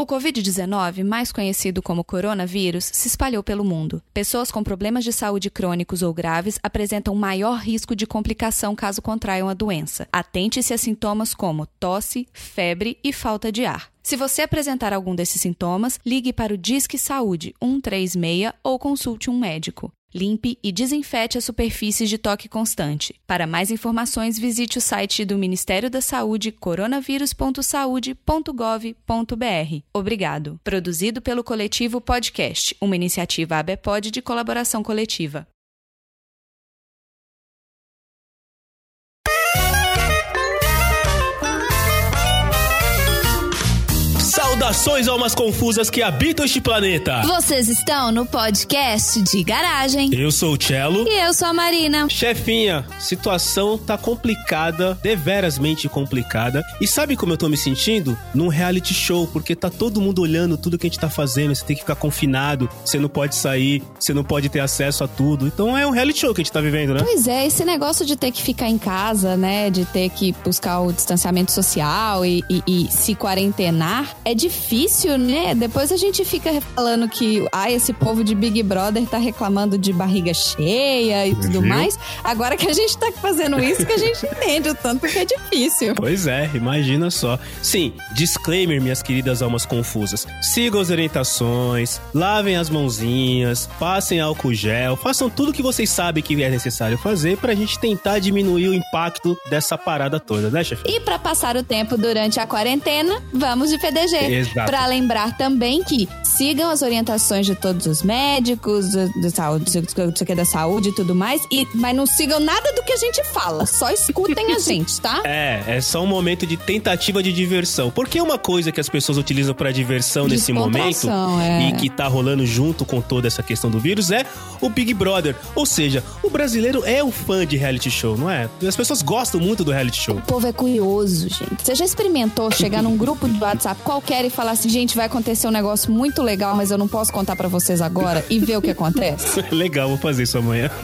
O Covid-19, mais conhecido como coronavírus, se espalhou pelo mundo. Pessoas com problemas de saúde crônicos ou graves apresentam maior risco de complicação caso contraiam a doença. Atente-se a sintomas como tosse, febre e falta de ar. Se você apresentar algum desses sintomas, ligue para o Disque Saúde 136 ou consulte um médico. Limpe e desinfete as superfícies de toque constante. Para mais informações, visite o site do Ministério da Saúde coronavírus.saude.gov.br. Obrigado. Produzido pelo coletivo Podcast, uma iniciativa ABPOD de colaboração coletiva. Saudações almas confusas que habitam este planeta. Vocês estão no podcast de garagem. Eu sou o Cello. E eu sou a Marina. Chefinha, situação tá complicada, deverasmente complicada. E sabe como eu tô me sentindo? Num reality show, porque tá todo mundo olhando tudo que a gente tá fazendo. Você tem que ficar confinado, você não pode sair, você não pode ter acesso a tudo. Então é um reality show que a gente tá vivendo, né? Pois é, esse negócio de ter que ficar em casa, né? De ter que buscar o distanciamento social e, e, e se quarentenar é difícil, né? Depois a gente fica falando que, ah, esse povo de Big Brother tá reclamando de barriga cheia e tudo mais. Agora que a gente tá fazendo isso, que a gente entende o tanto que é difícil. Pois é, imagina só. Sim, disclaimer, minhas queridas almas confusas. Sigam as orientações, lavem as mãozinhas, passem álcool gel, façam tudo que vocês sabem que é necessário fazer pra gente tentar diminuir o impacto dessa parada toda, né, chefe? E para passar o tempo durante a quarentena, vamos de PDG. Exato. Para lembrar também que sigam as orientações de todos os médicos, da saúde, sei que da saúde e tudo mais, e, mas não sigam nada do que a gente fala, só escutem a gente, tá? É, é só um momento de tentativa de diversão. Porque uma coisa que as pessoas utilizam para diversão nesse momento é. e que tá rolando junto com toda essa questão do vírus é o Big Brother. Ou seja, o brasileiro é o fã de reality show, não é? As pessoas gostam muito do reality show. O povo é curioso, gente. Você já experimentou chegar num grupo de WhatsApp qualquer e falar assim, gente, vai acontecer um negócio muito legal, mas eu não posso contar para vocês agora e ver o que acontece? Legal, vou fazer isso amanhã.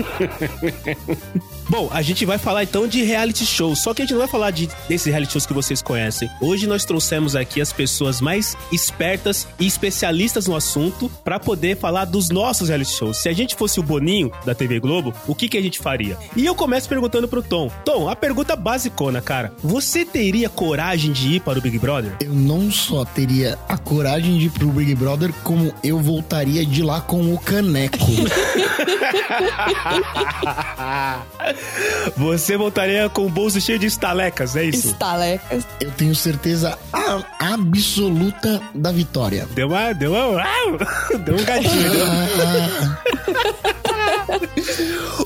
Bom, a gente vai falar então de reality shows, só que a gente não vai falar de, desses reality shows que vocês conhecem. Hoje nós trouxemos aqui as pessoas mais espertas e especialistas no assunto para poder falar dos nossos reality shows. Se a gente fosse o Boninho da TV Globo, o que, que a gente faria? E eu começo perguntando pro Tom. Tom, a pergunta basicona, cara. Você teria coragem de ir para o Big Brother? Eu não só teria a coragem de ir pro Big Brother, como eu voltaria de lá com o caneco. Você voltaria com o bolso cheio de estalecas, é isso? Estalecas. Eu tenho certeza absoluta da vitória. Deu uma. Deu uma. Deu um gatinho. deu-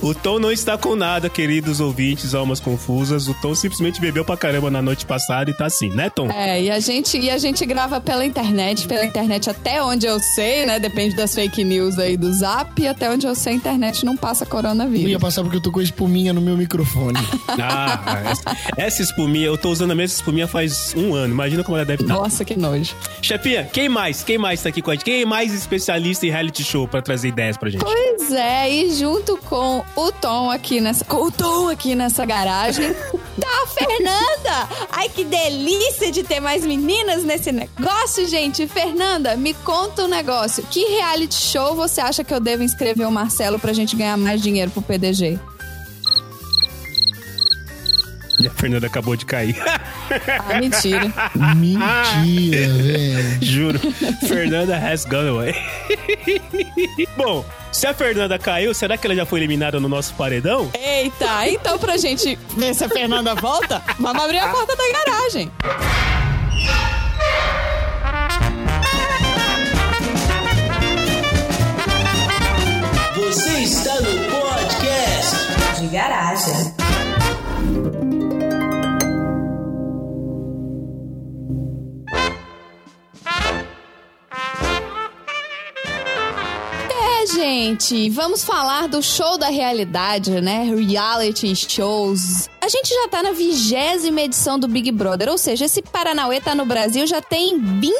O Tom não está com nada, queridos ouvintes, almas confusas. O Tom simplesmente bebeu pra caramba na noite passada e tá assim, né, Tom? É, e a gente e a gente grava pela internet, pela internet até onde eu sei, né? Depende das fake news aí do Zap, até onde eu sei a internet não passa Não coronavírus. ia passar porque eu tô com a espuminha no meu microfone. Ah, essa, essa espuminha, eu tô usando a mesma espuminha faz um ano. Imagina como ela deve estar. Nossa, que nojo. Chefia, quem mais? Quem mais tá aqui com a gente? Quem é mais especialista em reality show pra trazer ideias pra gente? Pois é, e junto com o Tom aqui nessa. Com o Tom aqui nessa garagem. Tá a Fernanda! Ai, que delícia de ter mais meninas nesse negócio, gente. Fernanda, me conta um negócio. Que reality show você acha que eu devo inscrever o Marcelo pra gente ganhar mais dinheiro pro PDG? E a Fernanda acabou de cair. Ah, mentira. Mentira, velho. Juro. Fernanda has gone away. Bom, se a Fernanda caiu, será que ela já foi eliminada no nosso paredão? Eita, então pra gente ver se a Fernanda volta, vamos abrir a porta da garagem. Você está no podcast de garagem. Gente, vamos falar do show da realidade, né? Reality shows. A gente já tá na vigésima edição do Big Brother, ou seja, esse Paranauê tá no Brasil já tem 20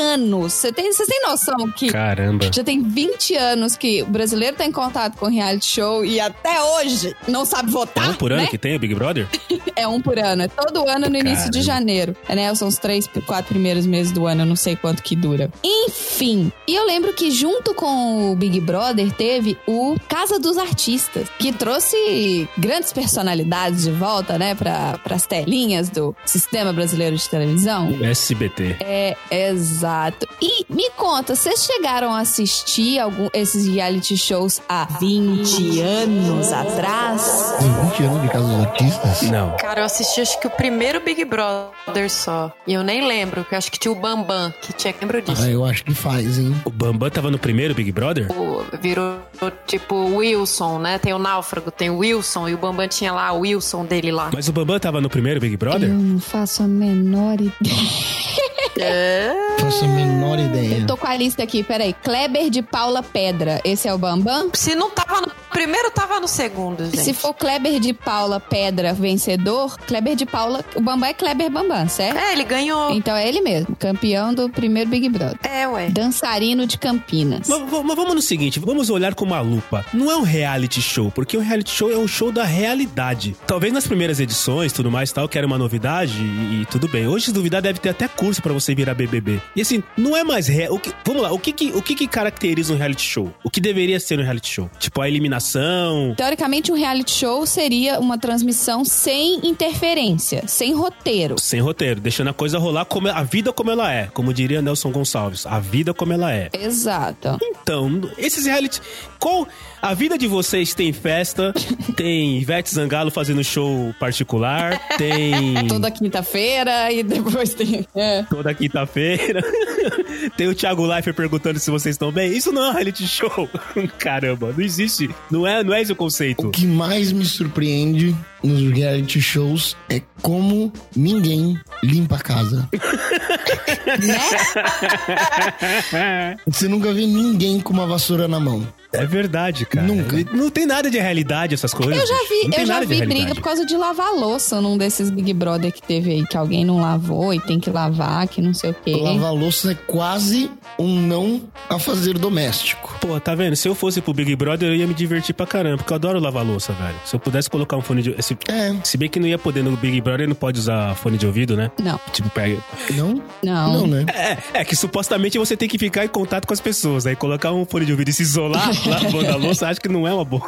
anos. Você tem, vocês têm noção que Caramba. já tem 20 anos que o brasileiro tá em contato com reality show e até hoje não sabe É votar, um por ano né? que tem o Big Brother? É um por ano, é todo ano no início de janeiro. É, né? São os três, quatro primeiros meses do ano, eu não sei quanto que dura. Enfim, e eu lembro que junto com o Big Brother teve o Casa dos Artistas, que trouxe grandes personalidades de volta, né, para as telinhas do Sistema Brasileiro de Televisão. O SBT. É, exato. E me conta, vocês chegaram a assistir algum, esses reality shows há 20 anos atrás? Tem 20 anos de casa dos artistas. Não. Cara, eu assisti acho que o primeiro Big Brother só. E eu nem lembro, que eu acho que tinha o Bambam, que tinha. Lembro disso. Ah, eu acho que faz, hein? O Bambam tava no primeiro Big Brother? O- Virou tipo Wilson, né? Tem o Náufrago, tem o Wilson, e o Bambam tinha lá o Wilson dele lá. Mas o Bambam tava no primeiro Big Brother? Eu não faço a menor ideia. É. Faço a menor ideia. Eu tô com a lista aqui, peraí. Kleber de Paula Pedra, esse é o Bambam? Se não tava no primeiro, tava no segundo, gente. Se for Kleber de Paula Pedra vencedor, Kleber de Paula. O Bambam é Kleber Bambam, certo? É, ele ganhou. Então é ele mesmo, campeão do primeiro Big Brother. É, ué. Dançarino de Campinas. Mas, mas vamos no seguinte, vamos olhar com uma lupa. Não é um reality show, porque um reality show é um show da realidade. Talvez nas primeiras edições, tudo mais tal, que era uma novidade e, e tudo bem. Hoje, se duvidar, deve ter até curso pra você virar BBB. E assim, não é mais real. Vamos lá, o que que, o que que caracteriza um reality show? O que deveria ser um reality show? Tipo, a eliminação... Teoricamente, um reality show seria uma transmissão sem interferência, sem roteiro. Sem roteiro, deixando a coisa rolar como a vida como ela é, como diria Nelson Gonçalves, a vida como ela é. Exato. Então, esses reality. Qual. A vida de vocês tem festa, tem Ivete Zangalo fazendo show particular, tem. Toda quinta-feira e depois tem. É. Toda quinta-feira. tem o Thiago Leifert perguntando se vocês estão bem. Isso não é um reality show. Caramba, não existe. Não é, não é esse o conceito. O que mais me surpreende nos reality shows é como ninguém limpa a casa. Você nunca vê ninguém com uma vassoura na mão. É verdade, cara. Nunca. Não tem nada de realidade essas coisas. Eu já vi, eu já vi briga por causa de lavar louça num desses Big Brother que teve aí, que alguém não lavou e tem que lavar, que não sei o quê. Lavar louça é quase um não a fazer doméstico. Pô, tá vendo? Se eu fosse pro Big Brother, eu ia me divertir pra caramba, porque eu adoro lavar louça, velho. Se eu pudesse colocar um fone de. Se, É. se bem que não ia poder no Big Brother, não pode usar fone de ouvido, né? Não, Tipo, pega. Não? não. Não, né? É, é que supostamente você tem que ficar em contato com as pessoas, aí colocar um fone de ouvido e se isolar lavando a louça, acho que não é uma boa.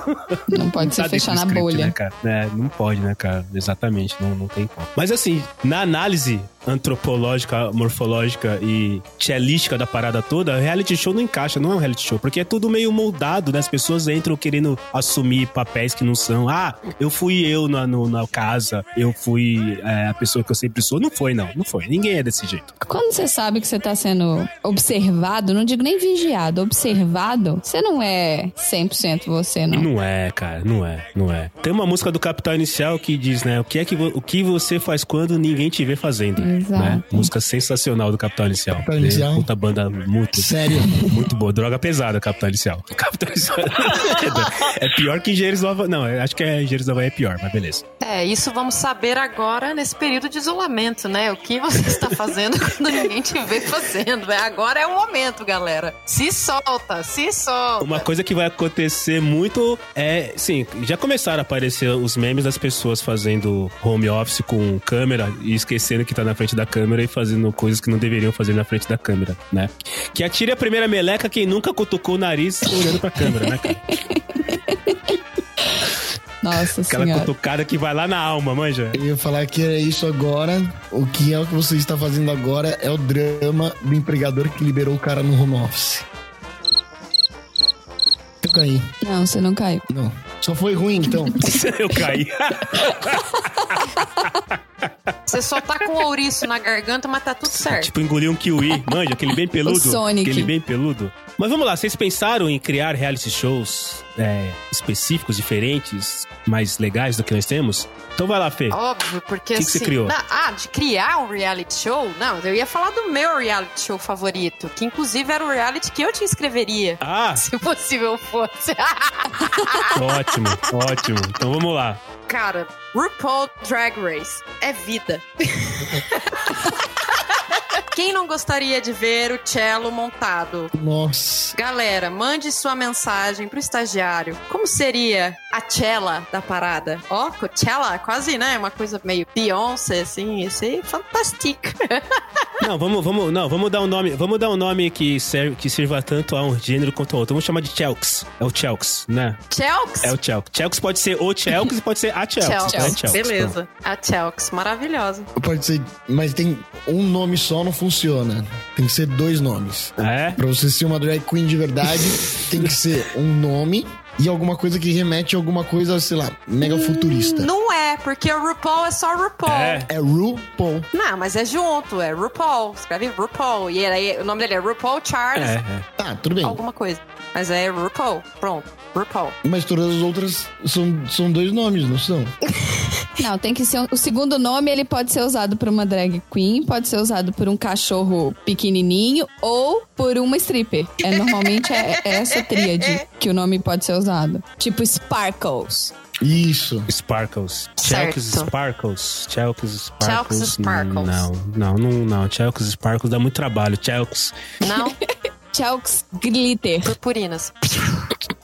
Não pode se Tá fechar na script, bolha. Né, cara? É, não pode, né, cara? Exatamente, não, não tem como. Mas assim, na análise antropológica, morfológica e chelística da parada toda, reality show não encaixa, não é um reality show, porque é tudo meio moldado, né? As pessoas entram querendo assumir papéis que não são. Ah, eu fui eu na, no- na casa, eu fui é, a pessoa que eu sempre sou. Não foi, não, não foi. Ninguém é desse jeito. Quando você sabe que você tá sendo observado, não digo nem vigiado, observado, você não é 100% você, não. Não é, cara, não é, não é. Tem uma música do Capital Inicial que diz, né, o que é que o que você faz quando ninguém te vê fazendo, Exato. né? Música sensacional do Capital Inicial. Capital Inicial. Puta banda muito Sério. muito boa, droga pesada, Capital Inicial. Capital Inicial. é pior que Engenheiros do Havaí. Não, acho que é Engenheiros do Havaí é pior, mas beleza. É, isso vamos saber agora nesse período de isolamento, né? O que você está fazendo quando ninguém te vê fazendo. É, agora é o momento, galera. Se solta, se solta. Uma coisa que vai acontecer muito é, sim, já começaram a aparecer os memes das pessoas fazendo home office com câmera e esquecendo que tá na frente da câmera e fazendo coisas que não deveriam fazer na frente da câmera, né? Que atire a primeira meleca quem nunca cutucou o nariz olhando pra câmera, né, cara? Nossa Aquela senhora. cutucada que vai lá na alma, manja. Eu ia falar que era isso agora. O que é o que você está fazendo agora é o drama do empregador que liberou o cara no home office. Eu caí. Não, você não caiu. Não. Só foi ruim, então. Eu caí. Você só tá com ouriço na garganta, mas tá tudo certo. tipo, engoliu um kiwi, manja, aquele bem peludo. O Sonic. Aquele bem peludo. Mas vamos lá, vocês pensaram em criar reality shows é, específicos, diferentes, mais legais do que nós temos? Então vai lá, Fê. Óbvio, porque Que que assim. você criou? Na- ah, de criar um reality show? Não, eu ia falar do meu reality show favorito, que inclusive era o reality que eu te inscreveria. Ah, Se possível fosse. ótimo, ótimo. Então vamos lá. Cara, RuPaul Drag Race é vida. Quem não gostaria de ver o cello montado? Nossa. Galera, mande sua mensagem pro estagiário. Como seria a cella da parada? Ó, Coachella, quase, né? Uma coisa meio Beyoncé, assim. Ia ser fantástico. Não, vamos, vamos, não, vamos dar um nome, vamos dar um nome que serve, que sirva tanto a um gênero quanto ao outro. Vamos chamar de Chelks. É o Chelks, né? Chelks? É o Chelks. Chelks pode ser o Chelks e pode ser a Chelks. Chelks. né? Chelks, Beleza. A Chelks, maravilhosa. Pode ser, mas tem um nome só não funciona. Tem que ser dois nomes. É? Pra você ser uma drag queen de verdade, tem que ser um nome e alguma coisa que remete a alguma coisa, sei lá, mega futurista. Não é, porque o RuPaul é só RuPaul. É. É RuPaul. Não, mas é junto, é RuPaul. Escreve RuPaul. E aí, o nome dele é RuPaul Charles, É, é. Tá, tudo bem. alguma coisa. Mas é RuPaul. Pronto, RuPaul. Mas todas as outras são, são dois nomes, não são? Não, tem que ser. um- o segundo nome ele pode ser usado por uma drag queen, pode ser usado por um cachorro pequenininho ou por uma stripper. É normalmente é, é essa tríade que o nome pode ser usado. Tipo Sparkles. Isso. Sparkles. Chelks Sparkles. Chelks Sparkles. Chelks Sparkles. Não, não, não, não. Chelks Sparkles dá muito trabalho. Chelks. Não? Chalks Glitter. Purpurinas.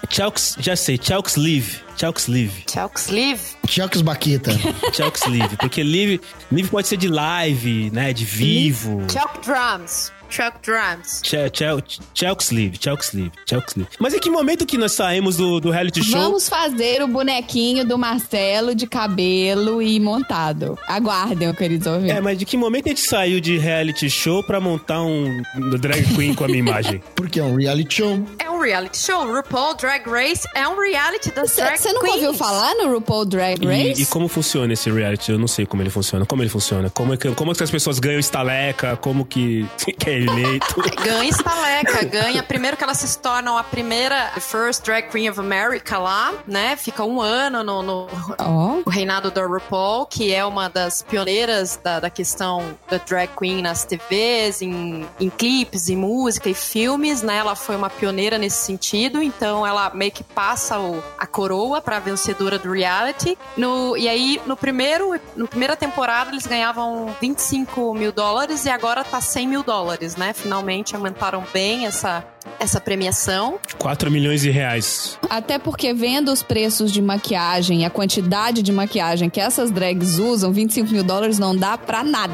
Chelks, já sei. Chelks Live. Chelks Live. Chelks Live. Chucks Baqueta. Chelks Live. Porque live, live pode ser de live, né? De vivo. Chelk Drums. Chelk Drums. Chel- Chel- Chelks Live. Chelks Live. Chelks Live. Mas em que momento que nós saímos do, do reality show? Vamos fazer o bonequinho do Marcelo de cabelo e montado. Aguardem, queridos ouvintes. É, mas de que momento a gente saiu de reality show pra montar um drag queen com a minha imagem? Porque é um reality show. É um reality show. RuPaul Drag Race é um reality das drag Você nunca ouviu falar no RuPaul Drag Race? E, e como funciona esse reality? Eu não sei como ele funciona. Como ele funciona? Como é que, como é que as pessoas ganham estaleca? Como que, que é eleito? Ganha estaleca, ganha. Primeiro que elas se tornam a primeira First Drag Queen of America lá, né? Fica um ano no, no Ó. o reinado da RuPaul, que é uma das pioneiras da, da questão da drag queen nas TVs, em, em clipes, em música e filmes, né? Ela foi uma pioneira nesse sentido, então ela meio que passa o- a coroa pra vencedora do reality. No, e aí, no primeiro, no primeira temporada, eles ganhavam 25 mil dólares e agora tá 100 mil dólares, né? Finalmente aumentaram bem essa, essa premiação. 4 milhões de reais. Até porque vendo os preços de maquiagem e a quantidade de maquiagem que essas drags usam, 25 mil dólares não dá pra nada.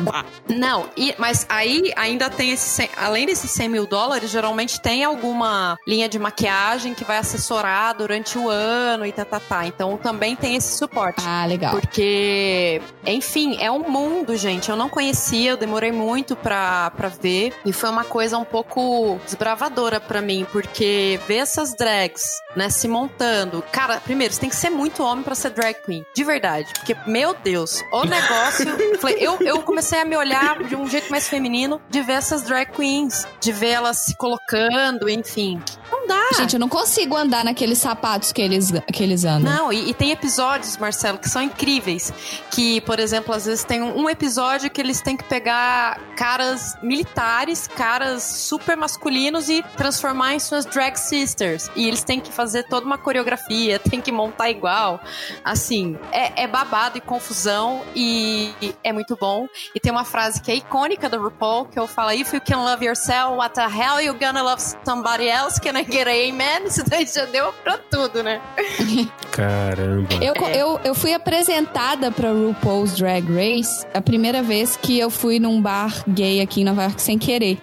Não, e- mas aí ainda tem esse. 100 além desses 100 mil dólares, geralmente tem alguma linha de maquiagem que vai assessorar durante o ano e tá, tá, tá. Então também tem esse suporte. Ah, legal. Porque, enfim, é um mundo, gente. Eu não conhecia, eu demorei muito pra, pra ver. E foi uma coisa um pouco desbravadora pra mim, porque ver essas drags, né, se montando. Cara, primeiro, você tem que ser muito homem pra ser drag queen. De verdade. Porque, meu Deus, o negócio. eu, eu comecei a me olhar de um jeito mais feminino de ver essas drag queens, de ver elas se colocando, enfim. Não dá. Gente, eu não consigo andar naqueles sapatos que eles, que eles andam. Não, e, e tem episódios, Marcelo, que são incríveis. Que, por exemplo, às vezes tem um, um episódio que eles têm que pegar caras militares, caras super masculinos e transformar em suas drag sisters. E eles têm que fazer toda uma coreografia, tem que montar igual. Assim, é, é babado e confusão e é muito bom. E tem uma frase que é icônica do RuPaul, que eu falo, if you can love yourself, what the hell you gonna love somebody else? Can I get a amen? Isso daí já deu pra tudo, né? Caramba. Eu, É. eu, eu fui apresentada pra RuPaul's Drag Race a primeira vez que eu fui num bar gay aqui em Nova York sem querer.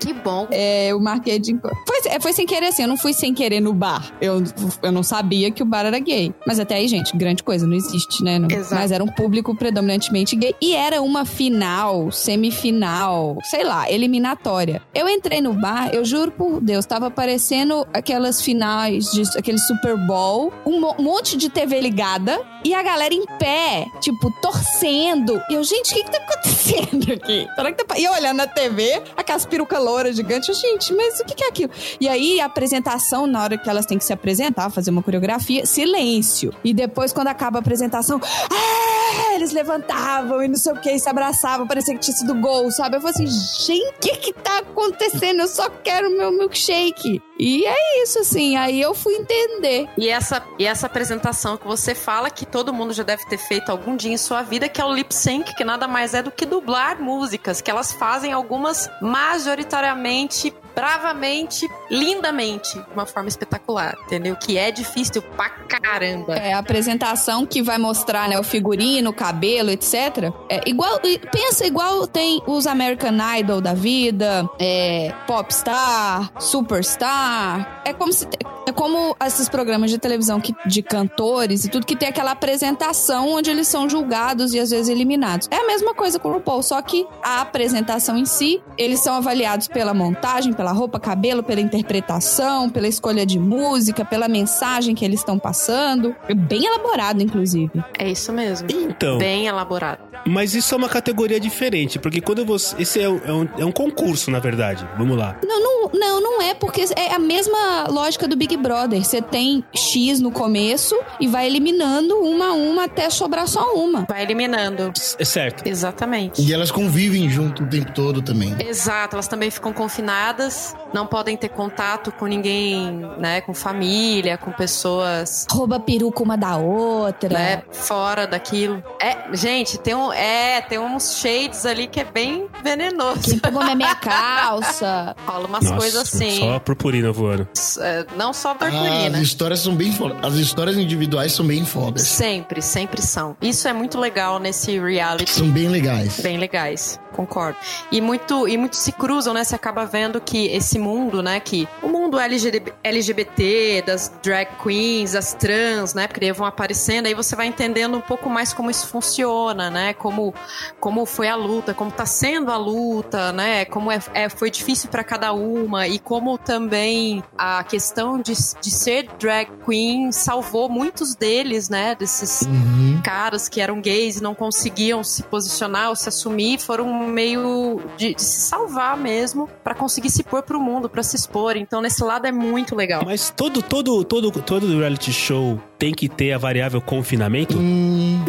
Que bom. É, eu marquei de. Foi, é, foi sem querer, assim. Eu não fui sem querer no bar. Eu, eu não sabia que o bar era gay. Mas até aí, gente, grande coisa, não existe, né? Não- Exato. Mas era um público predominantemente gay. E era uma final, semifinal, sei lá, eliminatória. Eu entrei no bar, eu juro por Deus, tava parecendo aquelas finais de aquele Super Bowl, um mo- monte de TV ligada e a galera em pé, tipo, torcendo. E eu, gente, o que que tá acontecendo aqui? Será que tá... E eu olhando na TV, aquelas perucas louras gigantes, eu, gente, mas o que é aquilo? E aí, a apresentação, na hora que elas têm que se apresentar, fazer uma coreografia, silêncio. E depois, quando acaba a apresentação, "Ah!" eles levantavam e não sei o que, se abraçavam, parecia que tinha sido gol, sabe? Eu falei assim, gente, o que que tá acontecendo? Eu só quero meu milkshake. E é isso, assim, aí eu fui entender. E essa, e essa apresentação que você fala que todo mundo já deve ter feito algum dia em sua vida, que é o lip sync, que nada mais é do que dublar músicas, que elas fazem algumas majoritariamente bravamente, lindamente, de uma forma espetacular, entendeu? Que é difícil pra caramba. É, a apresentação que vai mostrar, né, o figurino, o cabelo, etc. É igual, pensa igual tem os American Idol da vida, é, Popstar, Superstar. É como se é como esses programas de televisão que, de cantores e tudo que tem aquela apresentação onde eles são julgados e às vezes eliminados. É a mesma coisa com o RuPaul, só que a apresentação em si, eles são avaliados pela montagem, pela roupa, cabelo, pela interpretação, pela escolha de música, pela mensagem que eles estão passando. É bem elaborado, inclusive. É isso mesmo. Então. Bem elaborado. Mas isso é uma categoria diferente, porque quando você. Esse é um, é um, é um concurso, na verdade. Vamos lá. Não, não, não, não é, porque é a mesma lógica do Big Brother. Você tem X no começo e vai eliminando uma a uma até sobrar só uma. Vai eliminando. É certo. Exatamente. E elas convivem junto o tempo todo também. Exato, elas também ficam confinadas, não podem ter contato com ninguém, né? Com família, com pessoas. Rouba peruca uma da outra. Né, fora daquilo. É, gente, tem um. É, tem uns shades ali que é bem venenoso. Quem pegou na minha calça. Rola umas Nossa, coisas assim. Só a purpurina voando. É, não só a Ah, purpurina. as histórias são bem fodas. As histórias individuais são bem fodas. Sempre, sempre são. Isso é muito legal nesse reality. São bem legais. Bem legais, concordo. E muito, e muito se cruzam, né? Você acaba vendo que esse mundo, né? Que o mundo LGB LGBT, das drag queens, das trans, né? Porque vão aparecendo, aí você vai entendendo um pouco mais como isso funciona, né? Como, como foi a luta, como tá sendo a luta, né? Como é, é- foi difícil para cada uma e como também a questão de, de ser drag queen salvou muitos deles, né? Desses Uhum. caras que eram gays e não conseguiam se posicionar ou se assumir, foram meio de, de se salvar mesmo pra conseguir se pôr pro mundo, pra se expor. Então nesse lado é muito legal. Mas todo, todo, todo, todo reality show tem que ter a variável confinamento? Hum,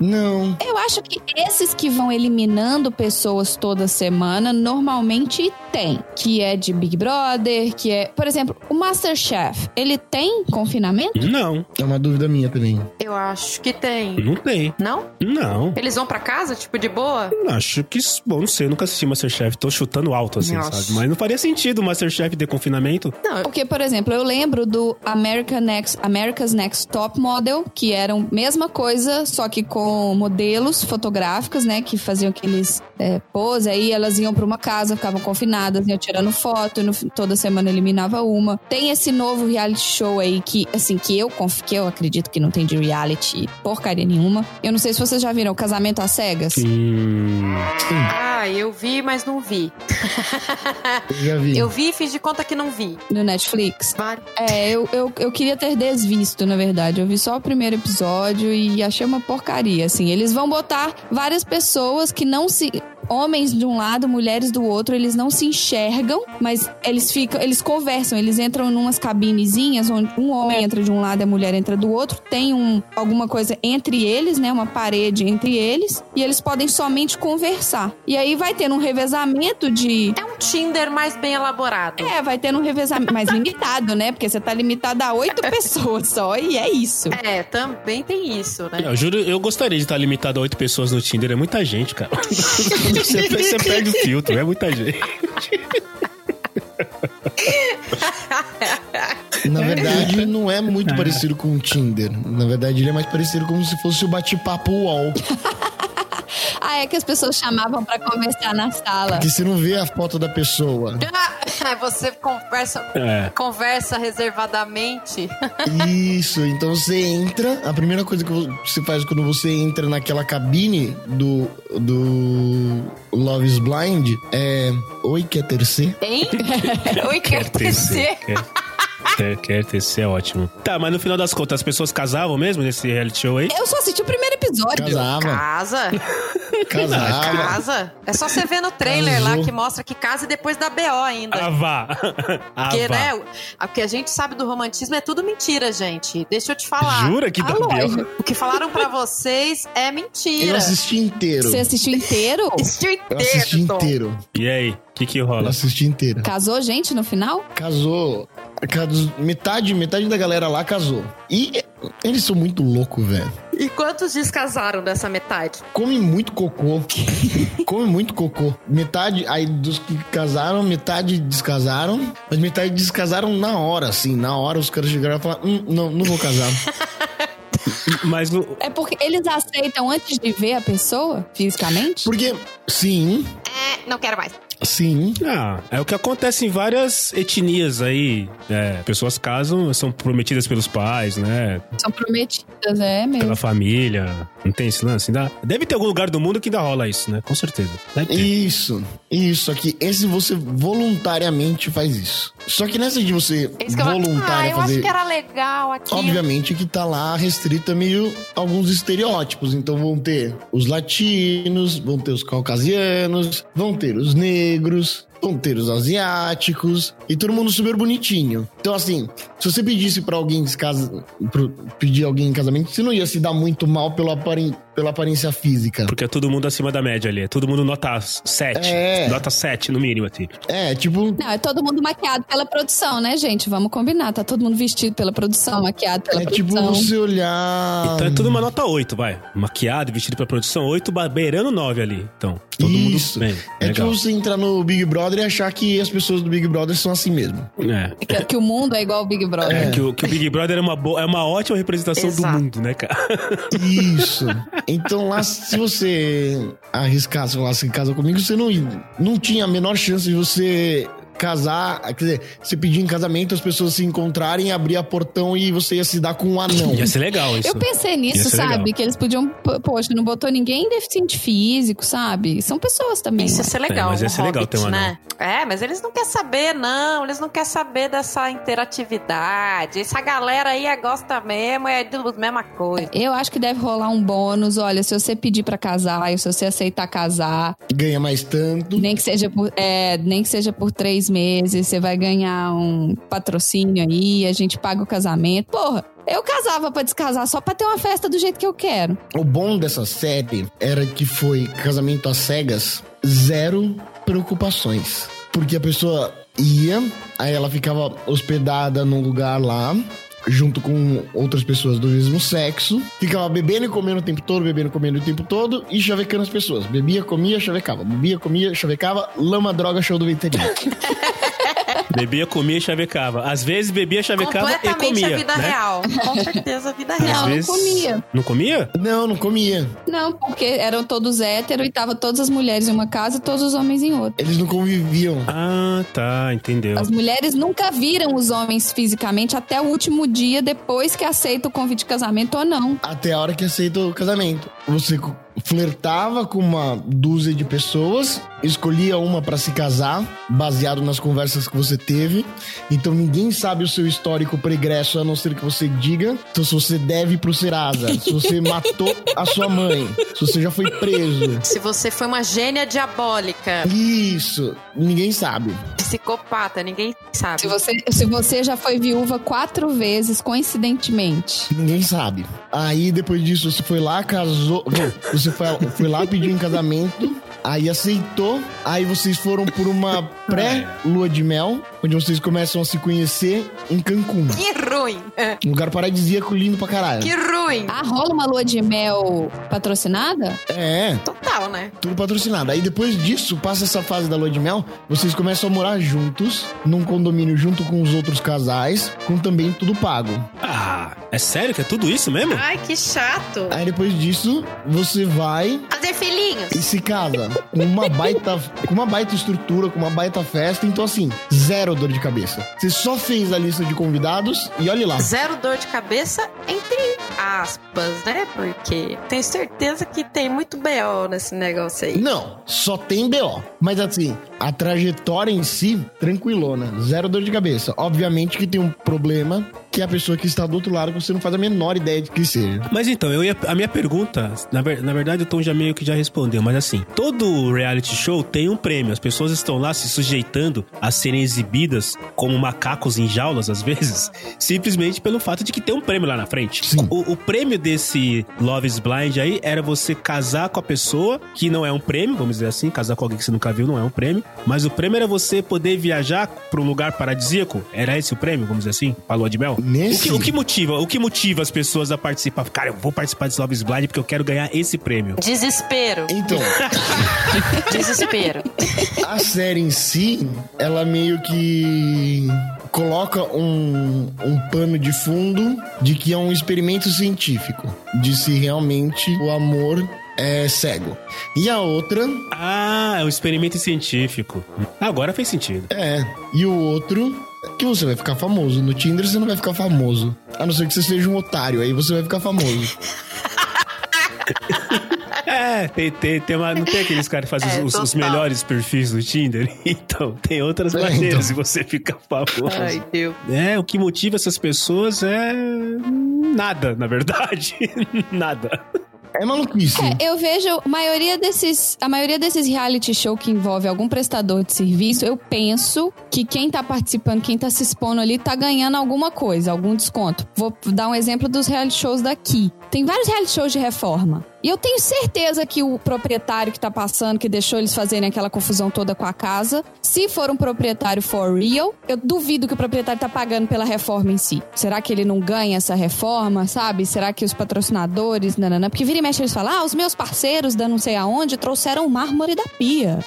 não. Eu acho que esses que vão eliminando pessoas toda semana, normalmente tem. Que é de Big Brother, que é... Por exemplo, o Masterchef, ele tem confinamento? Não, É uma dúvida minha também. Eu acho que tem. não tem. Não? Não. Eles vão pra casa, tipo, de boa? Acho que. Bom, não sei, eu nunca assisti Masterchef. Tô chutando alto, assim, Nossa. sabe? Mas não faria sentido o Masterchef ter confinamento. Não, Porque, por exemplo, eu lembro do American Next, America's Next Top Model, que eram mesma coisa, só que com modelos fotográficas, né? Que faziam aqueles é, pose, aí elas iam pra uma casa, ficavam confinadas, iam tirando foto, e no, toda semana eliminava uma. Tem esse novo reality show aí que, assim, que eu, que eu acredito que não tem de reality porcaria nenhuma. Eu não sei se vocês já viram o Casamento às Cegas. Hum. ah, eu vi, mas não vi. Eu já vi. Eu vi e fiz de conta que não vi. No Netflix. Vários. É, eu, eu, eu queria ter desvisto, na verdade. Eu vi só o primeiro episódio e achei uma porcaria, assim. Eles vão botar várias pessoas que não se... Homens de um lado, mulheres do outro, eles não se enxergam, mas eles ficam, eles conversam, eles entram numas cabinezinhas onde um homem entra de um lado e a mulher entra do outro, tem um, alguma coisa entre eles, né, uma parede entre eles, e eles podem somente conversar. E aí vai tendo um revezamento de É um Tinder mais bem elaborado. é, vai tendo um revezamento mais limitado, né? Porque você tá limitado a oito pessoas só e é isso. É, também tem isso, né? Eu juro, eu gostaria de estar limitado a oito pessoas no Tinder. É muita gente, cara. você, você perde o filtro, é muita gente. Na verdade, não é muito parecido com o Tinder. Na verdade, ele é mais parecido como se fosse o bate-papo UOL. Ah, é que as pessoas chamavam pra conversar na sala. Que você não vê a foto da pessoa. Ah, Você conversa, É. conversa reservadamente. Isso, então você entra. A primeira coisa que você faz quando você entra naquela cabine do, do Love is Blind é. Oi, quer terceiro? Hein? Oi, quer tecer. Quer, quer, tecer é ótimo. Tá, mas no final das contas, as pessoas casavam mesmo nesse reality show aí? Eu só assisti o primeiro episódio. Casava. Casa? Casava. Casa? É só você ver no trailer Casou. lá que mostra que casa e depois dá BO ainda. Ah, vá. Ah, Porque, vá. né, o- que a gente sabe do romantismo é tudo mentira, gente. Deixa eu te falar. Jura que dá lógico. O que falaram pra vocês é Eu mentira. assisti inteiro. Você assistiu inteiro? Assistiu Eu assisti inteiro. E aí, o que que Eu rola? assisti inteiro. Casou gente no final? Casou. cas- Metade, metade da galera lá casou. E eles são muito loucos, velho. E quantos descasaram dessa metade? Come muito cocô. Come muito cocô. Metade, aí dos que casaram, metade descasaram. Mas metade descasaram na hora, assim. Na hora os caras chegaram e falaram: hum, não, não vou casar. Mas o- É porque eles aceitam antes de ver a pessoa fisicamente? Porque, sim, É, não quero mais. Sim. Ah, é o que acontece em várias etnias aí. É, pessoas casam, são prometidas pelos pais, né? São prometidas, é mesmo. Pela família. Não tem esse lance? Ainda- Deve ter algum lugar do mundo que ainda rola isso, né? Com certeza. Isso, isso aqui. Esse você voluntariamente faz isso. Só que nessa de você É falo, ah, fazer. acho que era legal aqui. Obviamente que tá lá restrita meio alguns estereótipos. Então vão ter os latinos, vão ter os caucasianos, vão ter os negros, vão ter os asiáticos e todo mundo super bonitinho. Então assim, se você pedisse pra alguém se casa, pro- pedir alguém em casamento, você não ia se dar muito mal pelo aparen- pela aparência física. Porque é todo mundo acima da média ali. É todo mundo nota 7. É. Nota 7, no mínimo, assim. É, tipo, Não, é todo mundo maquiado pela produção, né, gente? Vamos combinar. Tá todo mundo vestido pela produção, maquiado pela é tipo produção. você olhar. Então é tudo uma nota 8, vai. Maquiado, vestido pra produção, 8, ba- beirando 9 ali. Então, todo Isso. mundo bem. É legal. tipo você entrar no Big Brother e achar que as pessoas do Big Brother são assim mesmo. É. Que, que o mundo é igual ao Big Brother. É, que, o, que o Big Brother é uma, boa, é uma ótima representação Exato. do mundo, né, cara? Isso. Então lá, se você arriscasse falar se casa comigo, você não, não tinha a menor chance de você casar, quer dizer, você pedir em casamento, as pessoas se encontrarem, abrir a portão e você ia se dar com um anão. Ia ser legal isso. Eu pensei Ia nisso, sabe? legal. Que eles podiam. Poxa, não botou ninguém deficiente físico, sabe? São pessoas também. Isso ia ué. ser legal, É, mas ia um ser legal Hobbit, ter um anão. né? É, mas eles não querem saber, não. Eles não querem saber dessa interatividade. Essa galera aí gosta mesmo, é da mesma coisa. Eu acho que deve rolar um bônus. Olha, se você pedir pra casar, e se você aceitar casar, Ganha mais tanto. nem que seja por, é, nem que seja por três meses, você vai ganhar um patrocínio aí, a gente paga o casamento. Porra, eu casava pra descasar só pra ter uma festa do jeito que eu quero. O bom dessa série era que foi casamento às cegas, zero preocupações. Porque a pessoa ia, aí ela ficava hospedada num lugar lá, junto com outras pessoas do mesmo sexo, ficava bebendo e comendo o tempo todo, bebendo e comendo o tempo todo e chavecando as pessoas. Bebia, comia, chavecava. Bebia, comia, chavecava. Lama, droga, show do veterinário. Bebia, comia e chavecava. Às vezes bebia, chavecava e Completamente comia. a vida né? real. Com certeza, a vida Às real. não vezes... comia. Não comia? Não, não comia. Não, porque eram todos héteros e tava todas as mulheres em uma casa e todos os homens em outra. Eles não conviviam. Ah, tá, entendeu. As mulheres nunca viram os homens fisicamente até o último dia depois que aceita o convite de casamento ou não. até a hora que aceita o casamento. Você flertava com uma dúzia de pessoas, escolhia uma pra se casar, baseado nas conversas que você teve. Então ninguém sabe o seu histórico pregresso, a não ser que você diga. Então se você deve pro Serasa, se você matou a sua mãe, se você já foi preso. Se você foi uma gênia diabólica, Isso, ninguém sabe. psicopata, ninguém sabe. Se você, se você já foi viúva quatro vezes, coincidentemente. Ninguém sabe. Aí depois disso você foi lá, casou. Você foi, foi lá, pediu em casamento. Aí aceitou. Aí vocês foram por uma pré-lua de mel, onde vocês começam a se conhecer em Cancún. Que ruim. Um lugar paradisíaco lindo pra caralho. Que ruim. Ah, rola uma lua de mel patrocinada? É, Total, né? tudo patrocinado. Aí depois disso, passa essa fase da lua de mel, vocês começam a morar juntos, num condomínio junto com os outros casais, com também tudo pago. Ah, é sério que é tudo isso mesmo? Ai, que chato. Aí depois disso, você vai Fazer filhinhos. e se casa com uma baita, com uma baita estrutura, com uma baita festa. Então, assim, zero dor de cabeça. Você só fez a lista de convidados e olhe lá. Zero dor de cabeça, entre aspas, né? Porque tenho certeza que tem muito BO nesse negócio aí. Não, só tem BO. Mas assim, a trajetória em si, tranquilona. Zero dor de cabeça. Obviamente que tem um problema que é a pessoa que está do outro lado, você não faz a menor ideia de que seja. Mas então, eu ia, a minha pergunta, na, na verdade o Tom já meio que já respondeu, mas assim, todo reality show tem um prêmio. As pessoas estão lá se sujeitando a serem exibidas como macacos em jaulas, às vezes, simplesmente pelo fato de que tem um prêmio lá na frente. Sim. O, o prêmio desse Love is Blind aí era você casar com a pessoa, que não é um prêmio, vamos dizer assim, casar com alguém que você nunca viu não é um prêmio, mas o prêmio era você poder viajar para um lugar paradisíaco. Era esse o prêmio, vamos dizer assim, pra lua de mel? Nesse- O que, o que motiva? O que motiva as pessoas a participar? Cara, eu vou participar desse Love is Blind porque eu quero ganhar esse prêmio. Desespero. Então, Desespero. a série em si, ela meio que coloca um, um pano de fundo de que é um experimento científico, de se realmente o amor é cego. E a outra Ah, é um experimento científico. Agora fez sentido. é, e o outro que você vai ficar famoso. No Tinder você não vai ficar famoso. A não ser que você seja um otário, aí você vai ficar famoso. É, tem, tem, tem uma, não tem aqueles caras que fazem É, os, os melhores perfis do Tinder? Então, tem outras É, maneiras então. de você ficar famoso. Ai, Deus. É, o que motiva essas pessoas é nada, na verdade. nada. É maluquice. É, eu vejo a maioria desses, a maioria desses reality show que envolve algum prestador de serviço, eu penso que quem tá participando, quem tá se expondo ali, tá ganhando alguma coisa, algum desconto. Vou dar um exemplo dos reality shows daqui. Tem vários reality shows de reforma. E eu tenho certeza que o proprietário que tá passando, que deixou eles fazerem aquela confusão toda com a casa, se for um proprietário for real, eu duvido que o proprietário tá pagando pela reforma em si. Será que ele não ganha essa reforma, sabe? Será que os patrocinadores, nanana, porque vira e mexe eles falam, ah, os meus parceiros da não sei aonde trouxeram o mármore da pia.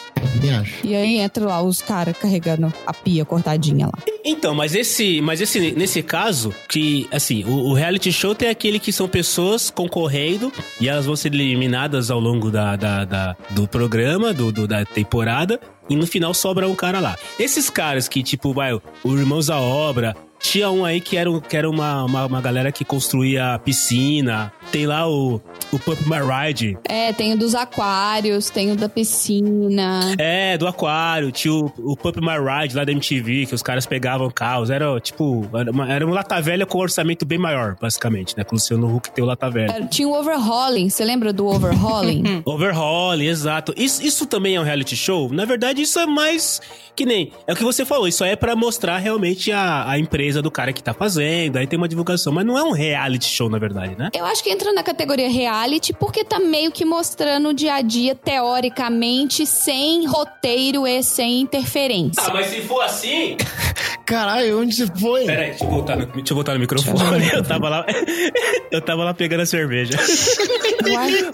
E aí entra lá os caras carregando a pia cortadinha lá. Então, mas esse, mas esse, nesse caso, que, assim, o, o reality show tem aquele que são pessoas concorrendo e elas vão ser eliminadas ao longo da, da, da- do programa, do, do- da temporada, e no final sobra um cara lá. Esses caras que, tipo, vai, o Irmãos à Obra, tinha um aí que era, um- que era uma, uma, uma galera que construía piscina, tem lá o, o Pump My Ride, É, tem o dos aquários, tem o da piscina. É, do aquário, tinha o, o Pump My Ride lá da MTV, que os caras pegavam carros. Era, tipo, era uma, era uma lata velha com um orçamento bem maior, basicamente, né? Com o Luciano Huck tem o lata velha. É, Tinha o overhauling, você lembra do overhauling? Overhauling, exato. Isso, isso também é um reality show? Na verdade, isso é mais que nem. É o que você falou, isso aí é pra mostrar realmente a, a empresa do cara que tá fazendo, aí tem uma divulgação, mas não é um reality show, na verdade, né? Eu acho que entra na categoria reality porque tá meio que mostrando o dia a dia, teoricamente, sem roteiro e sem interferência. Ah, mas se for assim. Caralho, onde você foi? Pera aí, deixa eu voltar no, deixa eu voltar no microfone. Eu tava lá. Eu tava lá pegando a cerveja.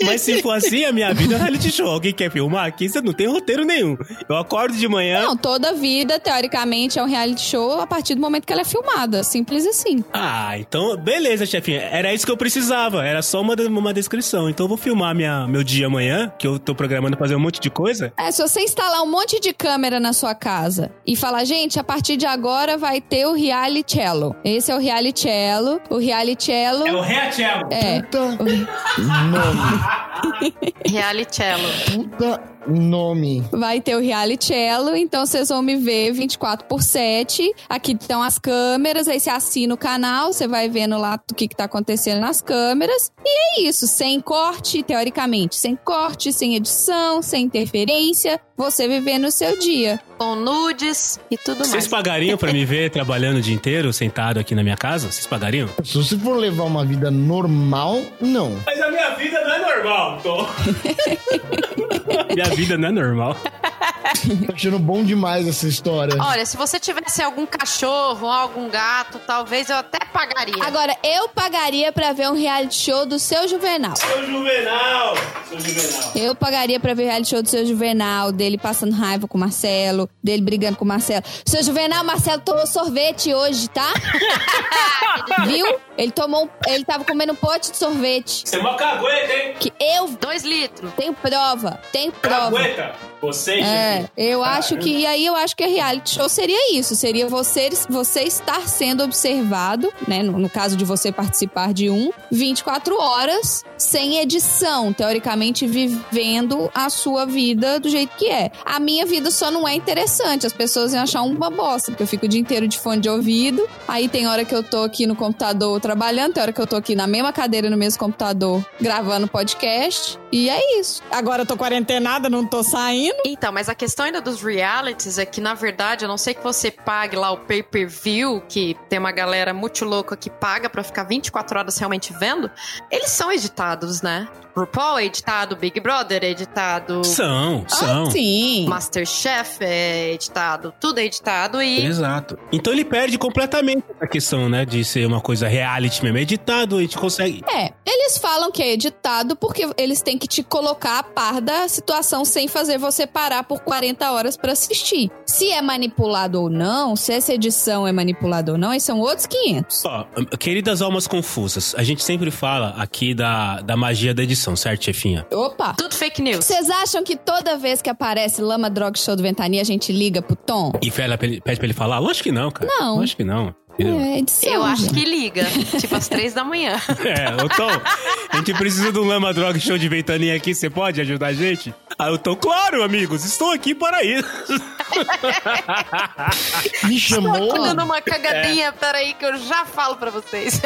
Mas se for assim, a minha vida é um reality show. Alguém quer filmar? Aqui você não tem roteiro nenhum. Eu acordo de manhã. Não, toda vida, teoricamente, é um reality show a partir do momento que ela é filmada. Simples assim. Ah, então, beleza, chefinha. Era isso que eu precisava. Era só uma, uma descrição. Então eu vou filmar minha, meu dia amanhã, que eu tô programando fazer um monte de coisa. É, se você instalar um monte de câmera na sua casa e falar, gente, a partir de agora vai ter o reality cello. Esse é o reality cello. O reality cello... É o Reachelo. É, Puta nome. Realicello. Puta nome. vai ter o reality cello, então vocês vão me ver 24 por 7. Aqui estão as câmeras, aí você assina o canal, você vai vendo lá o que, que tá acontecendo nas câmeras. E é isso, sem corte, teoricamente, sem corte, sem edição, sem interferência, você vivendo o seu dia. Com nudes e tudo Vocês mais. pagariam pra me ver trabalhando o dia inteiro, sentado aqui na minha casa? Vocês pagariam? Se você for levar uma vida normal, não. Mas a minha vida não é normal, tô. minha vida não é normal. Tô achando bom demais essa história. Olha, se você tivesse algum cachorro, algum gato, talvez eu até pagaria. Agora, eu pagaria pra ver um reality show do seu Juvenal. Seu Juvenal! Seu Juvenal. Eu pagaria pra ver o reality show do seu Juvenal, dele passando raiva com o Marcelo, dele brigando com o Marcelo. Seu Juvenal, Marcelo tomou sorvete hoje, tá? Viu? Ele tomou. um- Ele tava comendo um pote de sorvete. Você é uma cagueta, hein? Que eu Dois litros. tenho prova. Tenho prova. Vocês, É, eu acho que. E aí eu acho que a reality show seria isso. Seria você, você estar sendo observado, né? No, no caso de você participar de um, 24 horas, sem edição, teoricamente vivendo a sua vida do jeito que é. A minha vida só não é interessante. As pessoas iam achar uma bosta, porque eu fico o dia inteiro de fone de ouvido. Aí tem hora que eu tô aqui no computador trabalhando, tem hora que eu tô aqui na mesma cadeira, no mesmo computador, gravando podcast. E é isso. Agora eu tô quarentenada, não tô saindo. Então, mas a questão ainda dos realities é que, na verdade, a não sei que você pague lá o pay-per-view, que tem uma galera muito louca que paga pra ficar 24 horas realmente vendo, eles são editados, né? RuPaul é editado, Big Brother é editado, São, são. Ah, sim. Masterchef é editado, tudo é editado e Exato. Então ele perde completamente a questão, né? De ser uma coisa reality mesmo. Editado, a gente consegue. É, eles falam que é editado porque eles têm que te colocar a par da situação sem fazer você parar por 40 horas pra assistir. Se é manipulado ou não, se essa edição é manipulada ou não, aí são outros 500. Ó, queridas almas confusas, a gente sempre fala aqui da, da magia da edição, certo, chefinha? Opa! tudo fake news. Vocês acham que toda vez que aparece Lama Drog Show do Ventania a gente liga pro Tom? E fala pra ele- pede pra ele falar? Lógico que não, cara. Não. Lógico que não. Entendeu? É edição. Eu acho que liga, tipo às três da manhã. É, ô Tom, a gente precisa de um Lama Drog Show de ventania aqui, você pode ajudar a gente? Aí o Tom, claro, amigos, estou aqui para isso. Me chamou. Tô dando uma cagadinha, peraí que eu já falo pra vocês.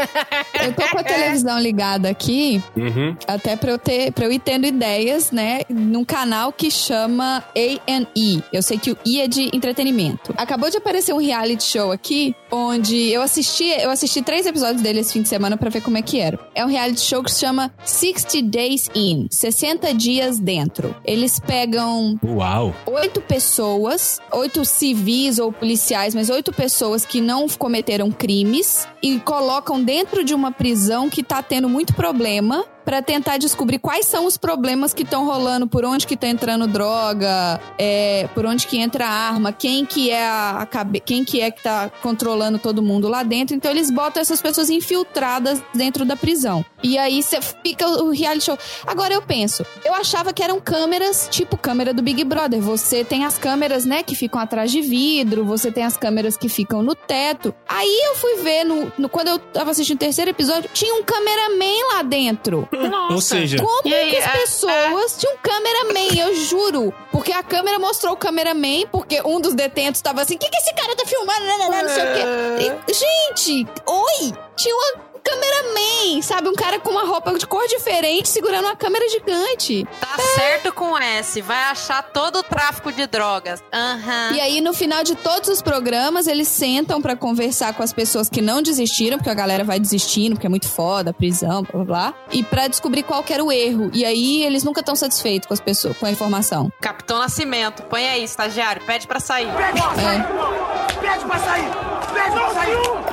Eu tô com a televisão ligada aqui, Uhum. até pra eu, ter, pra eu ir tendo ideias, né? Num canal que chama A&E. Eu sei que o I é de entretenimento. Acabou de aparecer um reality show aqui, onde eu assisti, eu assisti três episódios dele esse fim de semana pra ver como é que era. É um reality show que se chama 60 Days In, 60 dias dentro. Eles pegam Uau. oito pessoas, oito civis ou policiais, mas oito pessoas que não cometeram crimes e colocam dentro de uma prisão que tá tendo muito problema pra tentar descobrir quais são os problemas que estão rolando, por onde que tá entrando droga, é, por onde que entra arma, quem que é a, a quem que é que tá controlando todo mundo lá dentro. Então eles botam essas pessoas infiltradas dentro da prisão. E aí você fica o reality show. Agora eu penso, eu achava que eram câmeras tipo câmera do Big Brother. Você tem as câmeras, né, que ficam atrás de vidro, você tem as câmeras que ficam no teto. Aí eu fui ver no, no- quando eu tava assistindo o terceiro episódio, tinha um cameraman lá dentro. Ou seja, Como aí, que as é- pessoas tinham um cameraman? Eu juro. Porque a câmera mostrou o cameraman, porque um dos detentos tava assim: o que, que esse cara tá filmando? Não, sei o quê. E, gente, oi! Tinha um cameraman, sabe? Um cara com uma roupa de cor diferente segurando uma câmera gigante. Tá certo com S, vai achar todo o tráfico de drogas. Aham. E aí, no final de todos os programas, eles sentam pra conversar com as pessoas que não desistiram, porque a galera vai desistindo, porque é muito foda, a prisão, blá blá blá. E pra descobrir qual que era o erro. E aí, eles nunca estão satisfeitos com as pessoas, com a informação. Capitão Nascimento, põe aí, estagiário, pede pra sair.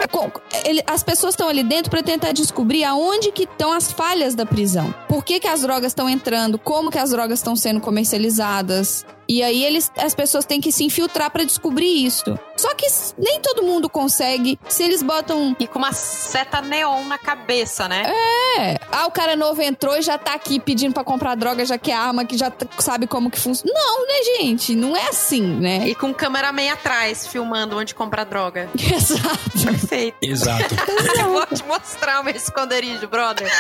É, com- ele- as pessoas estão ali dentro pra tentar descobrir aonde que estão as falhas da prisão. Por que, que as drogas estão entrando? Como que as drogas estão sendo comercializadas? E aí eles, as pessoas têm que se infiltrar pra descobrir isso. Só que nem todo mundo consegue. Se eles botam E com uma seta neon na cabeça, né? É. Ah, o cara novo entrou e já tá aqui pedindo pra comprar droga, já que é arma, que já sabe como que funciona. Não, né, gente? Não é assim, né? E com um cameraman atrás, filmando onde comprar droga. Exato. Perfeito. exato. Eu vou te mostrar o meu esconderijo, brother.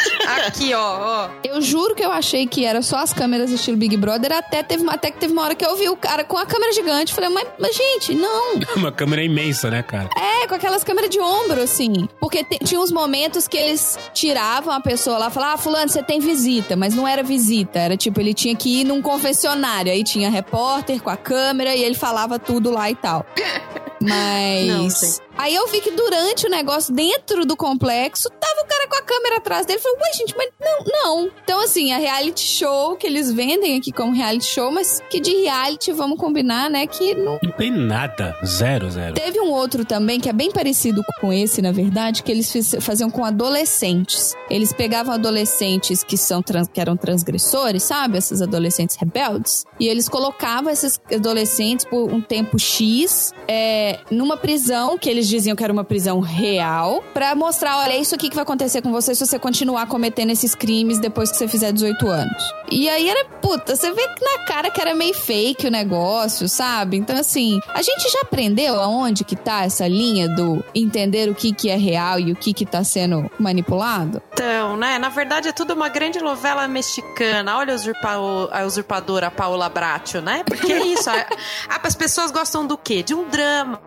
Aqui, ó, ó. Eu juro que eu achei que era só as câmeras estilo Big Brother, até teve uma, até que teve uma hora que eu vi o cara com a câmera gigante. Falei, mas, mas gente, não. Uma câmera imensa, né, cara? É, com aquelas câmeras de ombro, assim. Porque te- tinha uns momentos que eles tiravam a pessoa lá e falavam, ah, fulano, você tem visita. Mas não era visita, era tipo, ele tinha que ir num confessionário. Aí tinha repórter com a câmera e ele falava tudo lá e tal. Não, Mas. sim. Aí eu vi que durante o negócio, dentro do complexo, tava o cara com a câmera atrás dele. Falei, ué, gente, mas não, não. Então, assim, a reality show que eles vendem aqui como reality show, mas que de reality, vamos combinar, né? Que não. Não tem nada. Zero, zero. Teve um outro também que é bem parecido com esse, na verdade, que eles fiz- faziam com adolescentes. Eles pegavam adolescentes que, são trans- que eram transgressores, sabe? Esses adolescentes rebeldes. E eles colocavam esses adolescentes por um tempo X é, numa prisão, que eles diziam que era uma prisão real, pra mostrar, olha, é isso aqui que vai acontecer com você se você continuar cometendo esses crimes depois que você fizer 18 anos. E aí era, puta, você vê que na cara que era meio fake o negócio, sabe? Então, assim, a gente já aprendeu aonde que tá essa linha do entender o que que é real e o que que tá sendo manipulado? Então, né? Na verdade é tudo uma grande novela mexicana. Olha a, usurpa, a usurpadora Paola Bracho, né? Porque é isso. a- a- as pessoas gostam do quê? De um drama.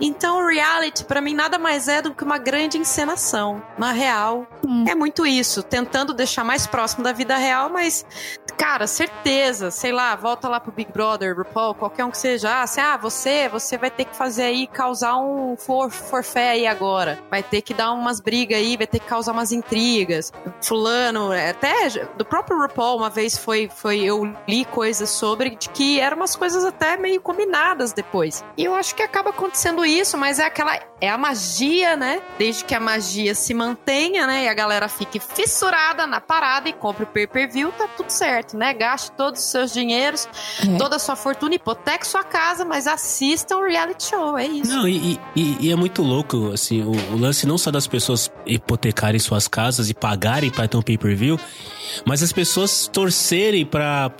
Então reality, pra mim, nada mais é do que uma grande encenação. Na real, é muito isso. Tentando deixar mais próximo da vida real, mas, cara, certeza. Sei lá, volta lá pro Big Brother, RuPaul, qualquer um que seja. Ah, assim, ah, você, você vai ter que fazer aí, causar um for, forfé aí agora. Vai ter que dar umas brigas aí, vai ter que causar umas intrigas. Fulano, até do próprio RuPaul, uma vez foi, foi eu li coisas sobre de que eram umas coisas até meio combinadas depois. E eu acho que acaba acontecendo isso, mas é aquela. É a magia, né? Desde que a magia se mantenha, né? E a galera fique fissurada na parada e compre o pay-per-view, tá tudo certo, né? Gaste todos os seus dinheiros, É. toda a sua fortuna, hipoteque sua casa, mas assistam o reality show, é isso. Não, e, e- e é muito louco, assim, o, o lance não só das pessoas hipotecarem suas casas e pagarem pra ter um pay-per-view, mas as pessoas torcerem para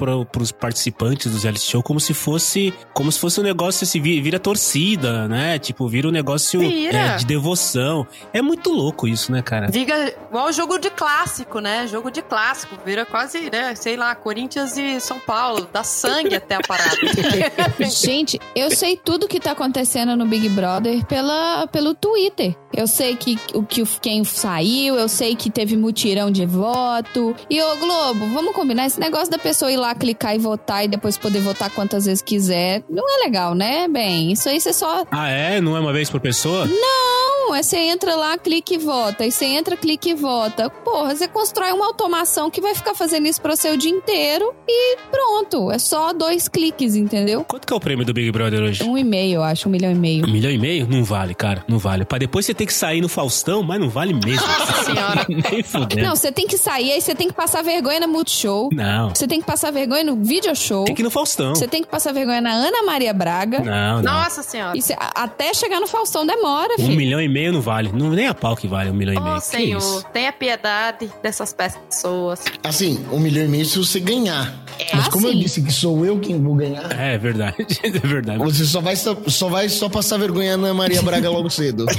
os participantes dos reality show como se fosse como se fosse um negócio assim, vi- vira torcida, né? Tipo, vira um negócio Vira. é, de devoção. É muito louco isso, né, cara? Viga igual jogo de clássico, né? Jogo de clássico. Vira quase, né? Sei lá, Corinthians e São Paulo. Dá sangue até a parada. Gente, eu sei tudo que tá acontecendo no Big Brother pela, pelo Twitter. Eu sei que o que o- quem saiu, eu sei que teve mutirão de voto. E ô Globo, vamos combinar esse negócio da pessoa ir lá clicar e votar e depois poder votar quantas vezes quiser. Não é legal, né? Bem, isso aí você só Ah, é? Não é uma vez por pessoa? não, é você entra lá, clica e vota. E você entra, clica e vota. Porra, você constrói uma automação que vai ficar fazendo isso pra você o dia inteiro e pronto. É só dois cliques, entendeu? Quanto que é o prêmio do Big Brother hoje? Um e meio, eu acho, um milhão e meio. Um milhão e meio? Não vale, cara. Não vale. Pra depois você ter que sair no Faustão, mas não vale mesmo. Nossa senhora. Nem fudendo. Não, você tem que sair, aí você tem que passar vergonha na Multishow. Não. Você tem que passar vergonha no Video Show. Tem que ir no Faustão. Você tem que passar vergonha na Ana Maria Braga. Não, não. Nossa senhora. E cê- a- até chegar no Faustão demora, Um filho. milhão e meio não vale. Não, nem a pau que vale um milhão e Ô, meio. Que Senhor, isso? tenha piedade dessas pessoas. Assim, um milhão e meio se você ganhar. Mas Ah, como eu sim. disse que sou eu quem vou ganhar, É, é verdade. É verdade. você só vai, só, só vai só passar vergonha na Maria Braga logo cedo.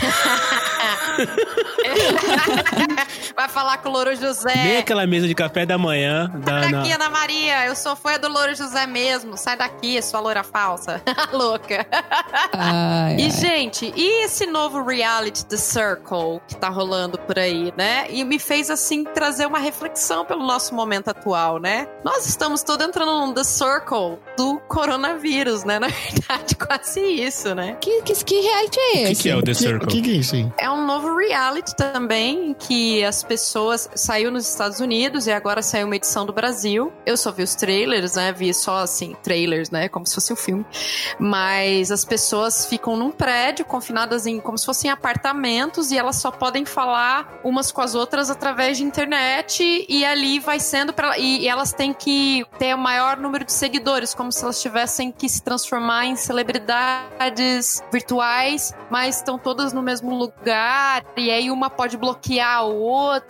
Vai falar com o Louro Nem José. aquela mesa de café da manhã da. Sai na- daqui, Ana Maria. Eu sou fã do Louro José mesmo. Sai daqui, sua loura falsa. Louca. Ai, E, ai. gente, e esse novo reality The Circle que tá rolando por aí, né? E me fez, assim, trazer uma reflexão pelo nosso momento atual, né? Nós estamos todos entrando num The Circle do coronavírus, né? Na verdade, quase isso, né? Que, que, que reality é O que, esse? que é o The O Circle? que, que é isso aí? É um novo reality também, em que as pessoas. Saiu nos Estados Unidos e agora saiu uma edição do Brasil. Eu só vi os trailers, né? Vi só assim, trailers, né? Como se fosse um filme. Mas as pessoas ficam num prédio, confinadas em como se fossem apartamentos, e elas só podem falar umas com as outras através de internet. E ali vai sendo para e, e elas têm que ter o maior número de seguidores, como se elas tivessem que se transformar em celebridades virtuais, mas estão todas no mesmo lugar. E aí uma pode bloquear a outra.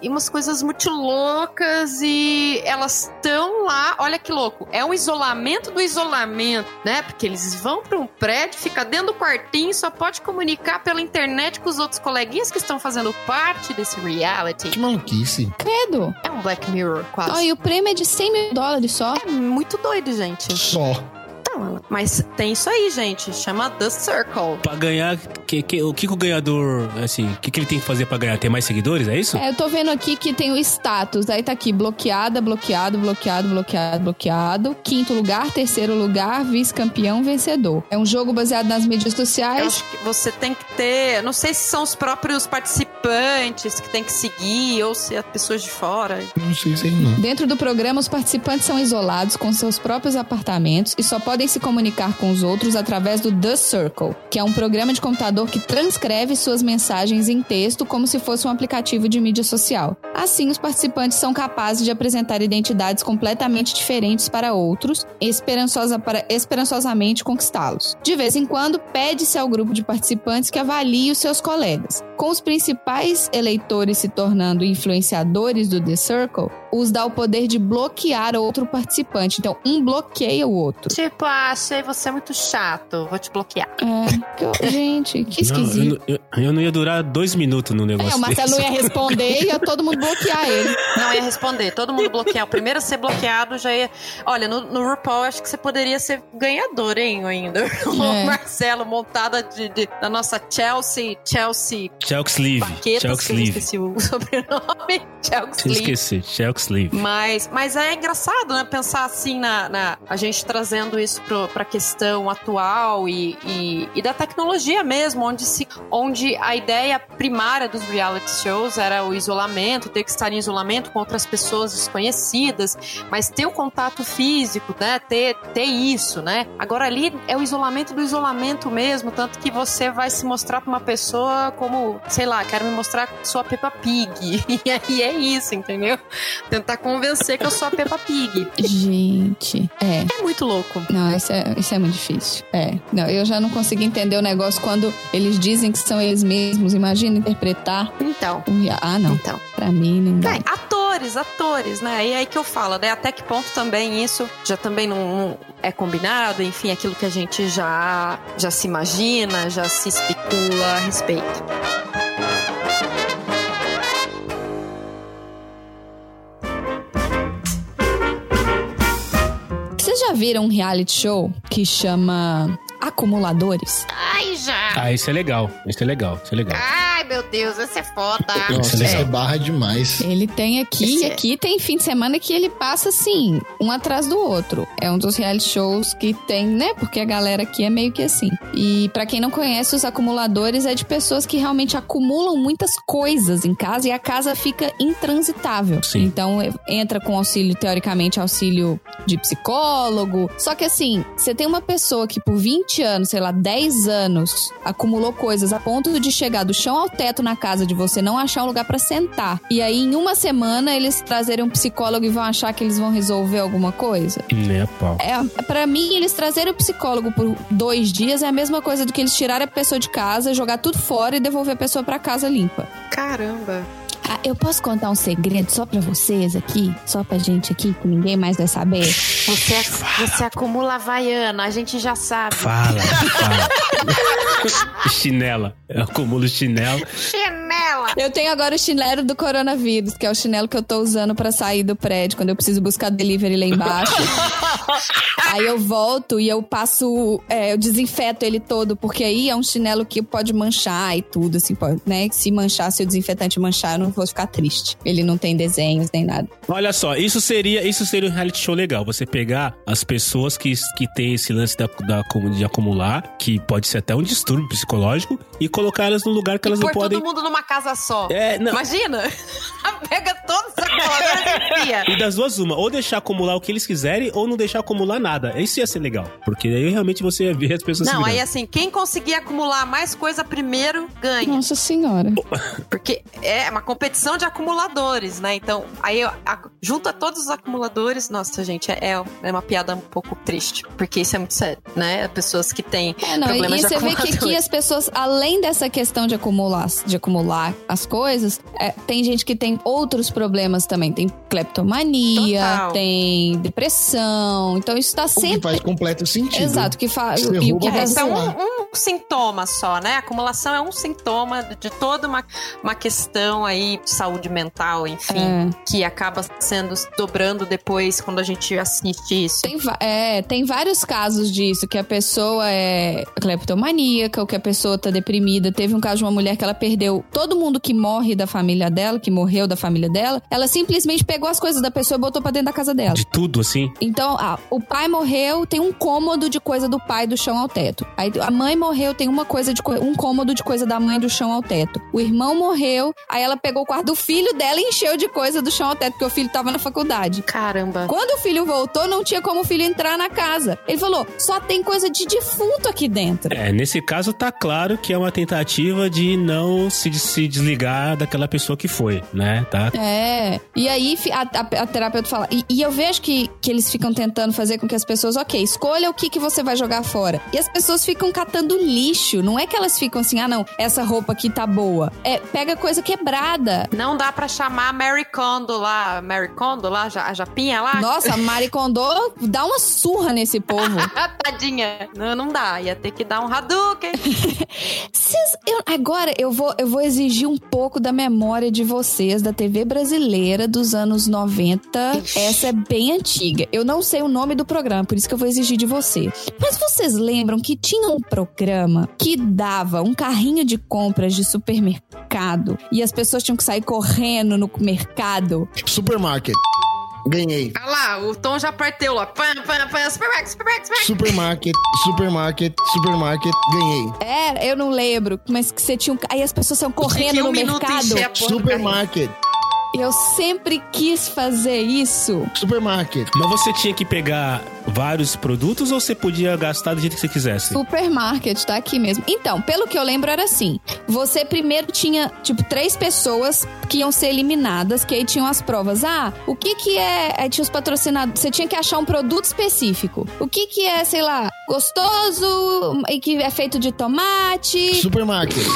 E umas coisas muito loucas. E elas estão lá. Olha que louco. É um isolamento do isolamento, né? Porque eles vão para um prédio, fica dentro do quartinho, só pode comunicar pela internet com os outros coleguinhas que estão fazendo parte desse reality. Que maluquice. Credo. É um Black Mirror, quase. Ó, e o prêmio é de 100 mil dólares só. É muito doido, gente. Só. Não. Mas tem isso aí, gente. Chama The Circle. Pra ganhar, que, que- o que, que o ganhador, assim, o que, que ele tem que fazer pra ganhar? Ter mais seguidores, é isso? É, eu tô vendo aqui que tem o status. Aí tá aqui, bloqueada, bloqueado, bloqueado, bloqueado, bloqueado. Quinto lugar, terceiro lugar, vice-campeão, vencedor. É um jogo baseado nas mídias Eu sociais. acho que você tem que ter. Não sei se são os próprios participantes que tem que seguir ou se é pessoas de fora. Não sei se é não. Dentro do programa, os participantes são isolados com seus próprios apartamentos e só podem se comunicar com os outros através do The Circle, que é um programa de computador que transcreve suas mensagens em texto como se fosse um aplicativo de mídia social. Assim, os participantes são capazes de apresentar identidades completamente diferentes para outros, esperançosa para esperançosamente conquistá-los. De vez em quando, pede-se ao grupo de participantes que avalie os seus colegas. Com os principais eleitores se tornando influenciadores do The Circle, os dá o poder de bloquear outro participante. Então, um bloqueia o outro. Tipo, ah, achei você muito chato, vou te bloquear. É, eu- gente, que eu, esquisito. não- eu- eu não ia durar dois minutos no negócio. É, o Marcelo não desse. ia responder e ia todo mundo bloquear ele. Não ia responder, todo mundo bloquear. O primeiro a ser bloqueado já ia. Olha, no, no RuPaul acho que você poderia ser ganhador, hein, ainda. O É. Marcelo, montada de, de- da nossa Chelsea, Chelsea Sleeve. Baquetas, Chalk que eu Sleeve. esqueci o sobrenome. Chelsea eu. Chalk Sleeve. Mas, mas é engraçado, né? Pensar assim na, na- a gente trazendo isso pro, pra questão atual e, e, e da tecnologia mesmo, onde, se, onde a ideia primária dos reality shows era o isolamento, ter que estar em isolamento com outras pessoas desconhecidas, mas ter o contato físico, né? Ter, ter isso, né? Agora ali é o isolamento do isolamento mesmo, tanto que você vai se mostrar pra uma pessoa como, sei lá, quero me mostrar que sou a Peppa Pig. E aí é isso, entendeu? Tentar convencer que eu sou a Peppa Pig. Gente, é. É muito louco. Não, isso é, isso é muito difícil. É. Não, eu já não consigo entender o negócio quando eles dizem que são eles mesmos. Imagina interpretar. Então. um Ah, não. Então. Pra mim, não dá. Bem, atores, atores, né? E aí que eu falo, né? Até que ponto também isso já também não, não é combinado, enfim, aquilo que a gente já, já se imagina, já se especula a respeito. Viram um reality show que chama Acumuladores? Ai, já! Ah, isso é legal. Isso é legal. Isso é legal. Ai, meu Deus, esse é foda! Nossa, É. isso é barra demais. Ele tem aqui, Esse e é- aqui tem fim de semana que ele passa assim, um atrás do outro. É um dos reality shows que tem, né? Porque a galera aqui é meio que assim. E pra quem não conhece, os acumuladores é de pessoas que realmente acumulam muitas coisas em casa e a casa fica intransitável. Sim. Então é- entra com auxílio, teoricamente, auxílio de psicólogo. Só que assim, você tem uma pessoa que por 20 anos, sei lá, 10 anos, acumulou coisas a ponto de chegar do chão ao teto na casa de você não achar um lugar pra sentar. E aí, em uma semana, eles trazerem um psicólogo e vão achar que eles vão resolver alguma coisa. Né, pau. É, para mim, eles trazerem o psicólogo por dois dias é a mesma coisa do que eles tirarem a pessoa de casa, jogar tudo fora e devolver a pessoa pra casa limpa. Caramba! Ah, eu posso contar um segredo só pra vocês aqui? Só pra gente aqui, que ninguém mais vai saber? Você, você acumula Havaiana, a gente já sabe. Fala, fala. chinela. Eu acumulo chinelo. Chinela! Eu tenho agora o chinelo do coronavírus, que é o chinelo que eu tô usando pra sair do prédio, quando eu preciso buscar delivery lá embaixo. aí eu volto e eu passo, é, eu desinfeto ele todo, porque aí é um chinelo que pode manchar e tudo, assim, pode, né? Se manchar, se o desinfetante manchar, eu não vou ficar triste. Ele não tem desenhos nem nada. Olha só, isso seria, isso seria um reality show legal. Você pegar as pessoas que, que têm esse lance da, da, de acumular, que pode ser até um distúrbio psicológico, e colocar elas num lugar que elas e não pôr podem. todo mundo numa casa só. É, não. Imagina! Pega todos os acumuladores e enfia. E das duas, uma, ou deixar acumular o que eles quiserem, ou não deixar acumular nada. Isso ia ser legal. Porque aí realmente você ia ver as pessoas se Não, aí assim, quem conseguir acumular mais coisa primeiro ganha. Nossa senhora. Porque é uma competição de acumuladores, né? Então, aí eu- a- junta todos os acumuladores. Nossa, gente, é, é uma piada um pouco triste. Porque isso é muito sério, né? Pessoas que têm É, não, e, problemas e de você vê que acumuladores. aqui as pessoas, além dessa questão de acumular, de acumular as coisas, é, tem gente que tem outros problemas também. Tem cleptomania, Total. tem depressão. Então isso tá O que sempre. faz completo sentido. Exato, que faz. E o que faz. Então, um, um sintoma só, né? A acumulação é um sintoma de toda uma, uma questão aí de saúde mental, enfim, É. que acaba sendo dobrando depois quando a gente assiste isso. Tem, é, tem vários casos disso, que a pessoa é cleptomaníaca, ou que a pessoa tá deprimida. Teve um caso de uma mulher que ela perdeu todo mundo que morre da família dela, que morreu da família dela. Ela simplesmente pegou as coisas da pessoa e botou pra dentro da casa dela. De tudo, assim. Então, ah, o pai morreu, tem um cômodo de coisa do pai do chão ao teto. Aí a mãe morreu, tem uma coisa de um cômodo de coisa da mãe do chão ao teto. O irmão morreu, aí ela pegou o quarto do filho dela e encheu de coisa do chão ao teto, porque o filho tava na faculdade. Caramba. Quando o filho voltou, não tinha como o filho entrar na casa. Ele falou: só tem coisa de defunto aqui dentro. É, nesse caso tá claro que é uma tentativa de não se, se desligar daquela pessoa que foi, né? Tá? É. E aí a, a- a terapeuta fala. E, e eu vejo que, que eles ficam tentando fazer com que as pessoas, ok, escolha o que, que você vai jogar fora. E as pessoas ficam catando lixo. Não é que elas ficam assim, ah, não, essa roupa aqui tá boa. É, pega coisa quebrada. Não dá pra chamar a Mary Kondo lá, Mary Kondo lá, a Japinha lá? Nossa, a Mari Kondo dá uma surra nesse povo. Tadinha. Não, não dá. Ia ter que dar um Hadouken. Vocês- eu- agora eu vou, eu vou exigir um pouco da memória de vocês da TV brasileira dos anos 90. Ixi. Essa é bem antiga. Eu não sei o nome do programa, por isso que eu vou exigir de você. Mas vocês lembram que tinha um programa que dava um carrinho de compras de supermercado e as pessoas tinham que sair correndo no mercado? Supermarket. Ganhei. Ah lá, o Tom já parteu lá. Pã, pã, pã, supermarket, supermarket, supermarket. Supermarket, supermarket, supermarket, ganhei. É, eu não lembro, mas que você tinha um... Aí as pessoas saiam correndo um no mercado. Supermarket, Eu sempre quis fazer isso. supermarket. Mas você tinha que pegar vários produtos ou você podia gastar do jeito que você quisesse? Supermarket, tá aqui mesmo. Então, pelo que eu lembro, era assim: você primeiro tinha, tipo, três pessoas que iam ser eliminadas, que aí tinham as provas. Ah, o que que é. Aí tinha os patrocinados. Você tinha que achar um produto específico. O que que é, sei lá, gostoso e que é feito de tomate. Supermarket.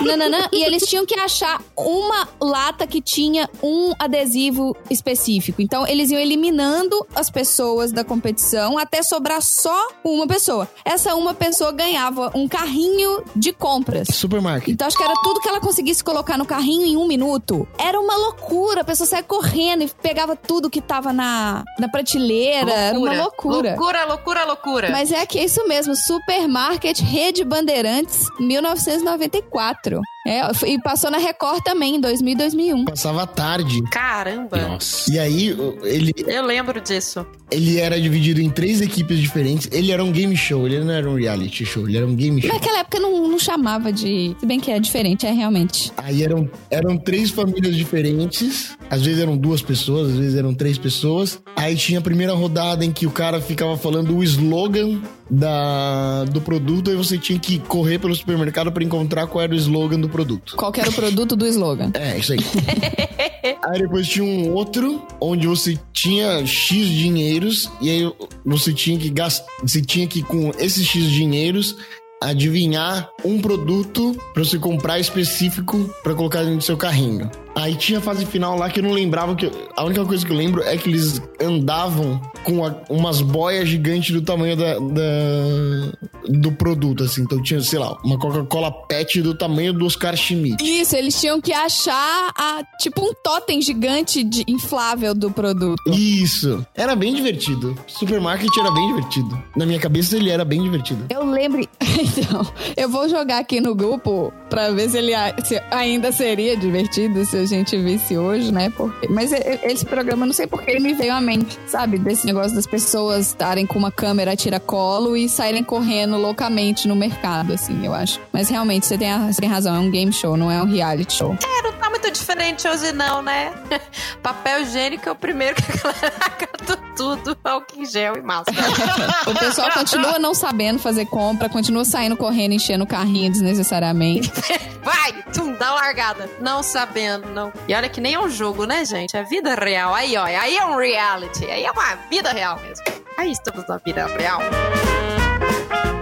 nananã, e eles tinham que achar uma lata que tinha um adesivo específico. Então, eles iam eliminando as pessoas da competição até sobrar só uma pessoa. Essa uma pessoa ganhava um carrinho de compras. Supermarket. Então, acho que era tudo que ela conseguisse colocar no carrinho em um minuto. Era uma loucura. A pessoa saia correndo e pegava tudo que tava na, na prateleira. Era uma loucura. Loucura, loucura, loucura. Mas é que é isso mesmo, Supermarket Rede Bandeirantes, 1994. É, e passou na Record também, em 2000 e 2001. Passava tarde. Caramba. Nossa. E aí, ele, Eu lembro disso. ele era dividido em três equipes diferentes. Ele era um game show, ele não era um reality show, ele era um game show. Naquela época não, não chamava de. Se bem que é diferente, é realmente. Aí eram, eram três famílias diferentes. Às vezes eram duas pessoas, às vezes eram três pessoas. Aí tinha a primeira rodada em que o cara ficava falando o slogan da, do produto. Aí você tinha que correr pelo supermercado para encontrar qual era o slogan do produto. Qual que era o produto do slogan? É, isso aí. aí depois tinha um outro onde você tinha X dinheiros e aí você tinha que gastar, você tinha que com esses X dinheiros adivinhar um produto pra você comprar específico pra colocar dentro do seu carrinho. Aí tinha a fase final lá que eu não lembrava que eu- a única coisa que eu lembro é que eles andavam com a- umas boias gigantes do tamanho da, da- do produto assim. Então tinha, sei lá, uma Coca-Cola PET do tamanho do Oscar Schmidt. Isso, eles tinham que achar a, tipo um totem gigante de inflável do produto. Isso. Era bem divertido. Supermarket era bem divertido. Na minha cabeça ele era bem divertido. Eu lembro. Então, eu vou jogar aqui no grupo pra ver se ele se ainda seria divertido se a gente visse hoje, né? Porque, mas esse programa, não sei porque ele me veio à mente, sabe? Desse negócio das pessoas estarem com uma câmera tiracolo e saírem correndo loucamente no mercado, assim, eu acho. Mas realmente, você tem, a- você tem razão, é um game show, não é um reality show. É, não tá muito diferente hoje não, né? Papel higiênico é o primeiro que a galera cata tudo, álcool em gel e máscara. O pessoal continua não sabendo fazer compra, continua saindo correndo, enchendo o carrinho desnecessariamente. Vai, tum, dá largada. Não sabendo, não. E olha que nem é um jogo, né, gente? É vida real. Aí, ó, aí é um reality. Aí é uma vida real mesmo. Aí estamos na vida real.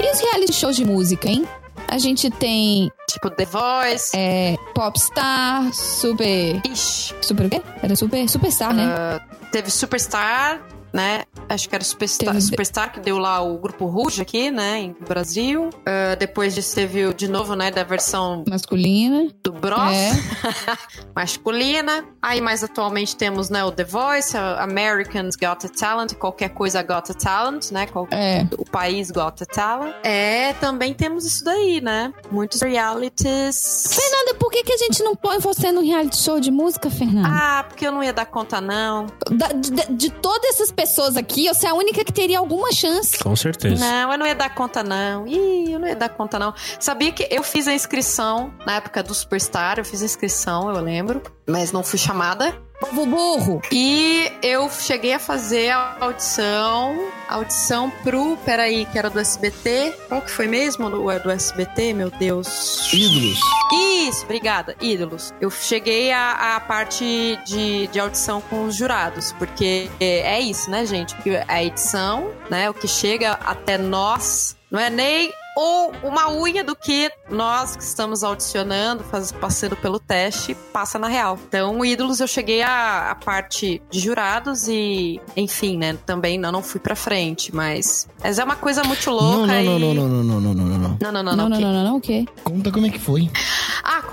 E os reality shows de música, hein? A gente tem Tipo The Voice. é, Popstar, Super. Ixi. Super o quê? Era Super. Superstar, né? Teve Superstar. Né? Acho que era Superstar, Teve- Superstar que deu lá o grupo Rouge aqui, né? Em Brasil. Ah, depois disso teve de novo, né? Da versão Masculina. do Bros. É. masculina. Aí mais atualmente temos, né, o The Voice, Americans Got a Talent, qualquer coisa Got a Talent, né? qual- É. O país Got a Talent. É, também temos isso daí, né? Muitos realities. Fernanda, por que, que a gente não põe você no reality show de música, Fernanda? Ah, porque eu não ia dar conta, não. Da- de, de todas essas pessoas aqui, você é a única que teria alguma chance. Com certeza. Não, eu não ia dar conta, não. Ih, eu não ia dar conta, não. Sabia que eu fiz a inscrição na época do Superstar, eu fiz a inscrição, eu lembro, mas não fui chamada. Povo burro. E eu cheguei a fazer a audição, a audição pro, peraí, que era do SBT. Qual que foi mesmo? Do, é do SBT, meu Deus. Ídolos. Isso, obrigada, ídolos. Eu cheguei à, parte de, de audição com os jurados, porque é isso, né, gente? Que A edição, né, o que chega até nós, não é nem ou uma unha do que nós que estamos audicionando, faz, passando pelo teste, passa na real. Então, o Ídolos eu cheguei à, à parte de jurados e, enfim, né, também não, não fui pra frente, mas, mas é uma coisa muito louca Não, não, e... não, não, não, não, não, não, não, não, não. Não, não, não, Não, não, não, ok. não, não, não, o quê? Conta como é que foi. Ah,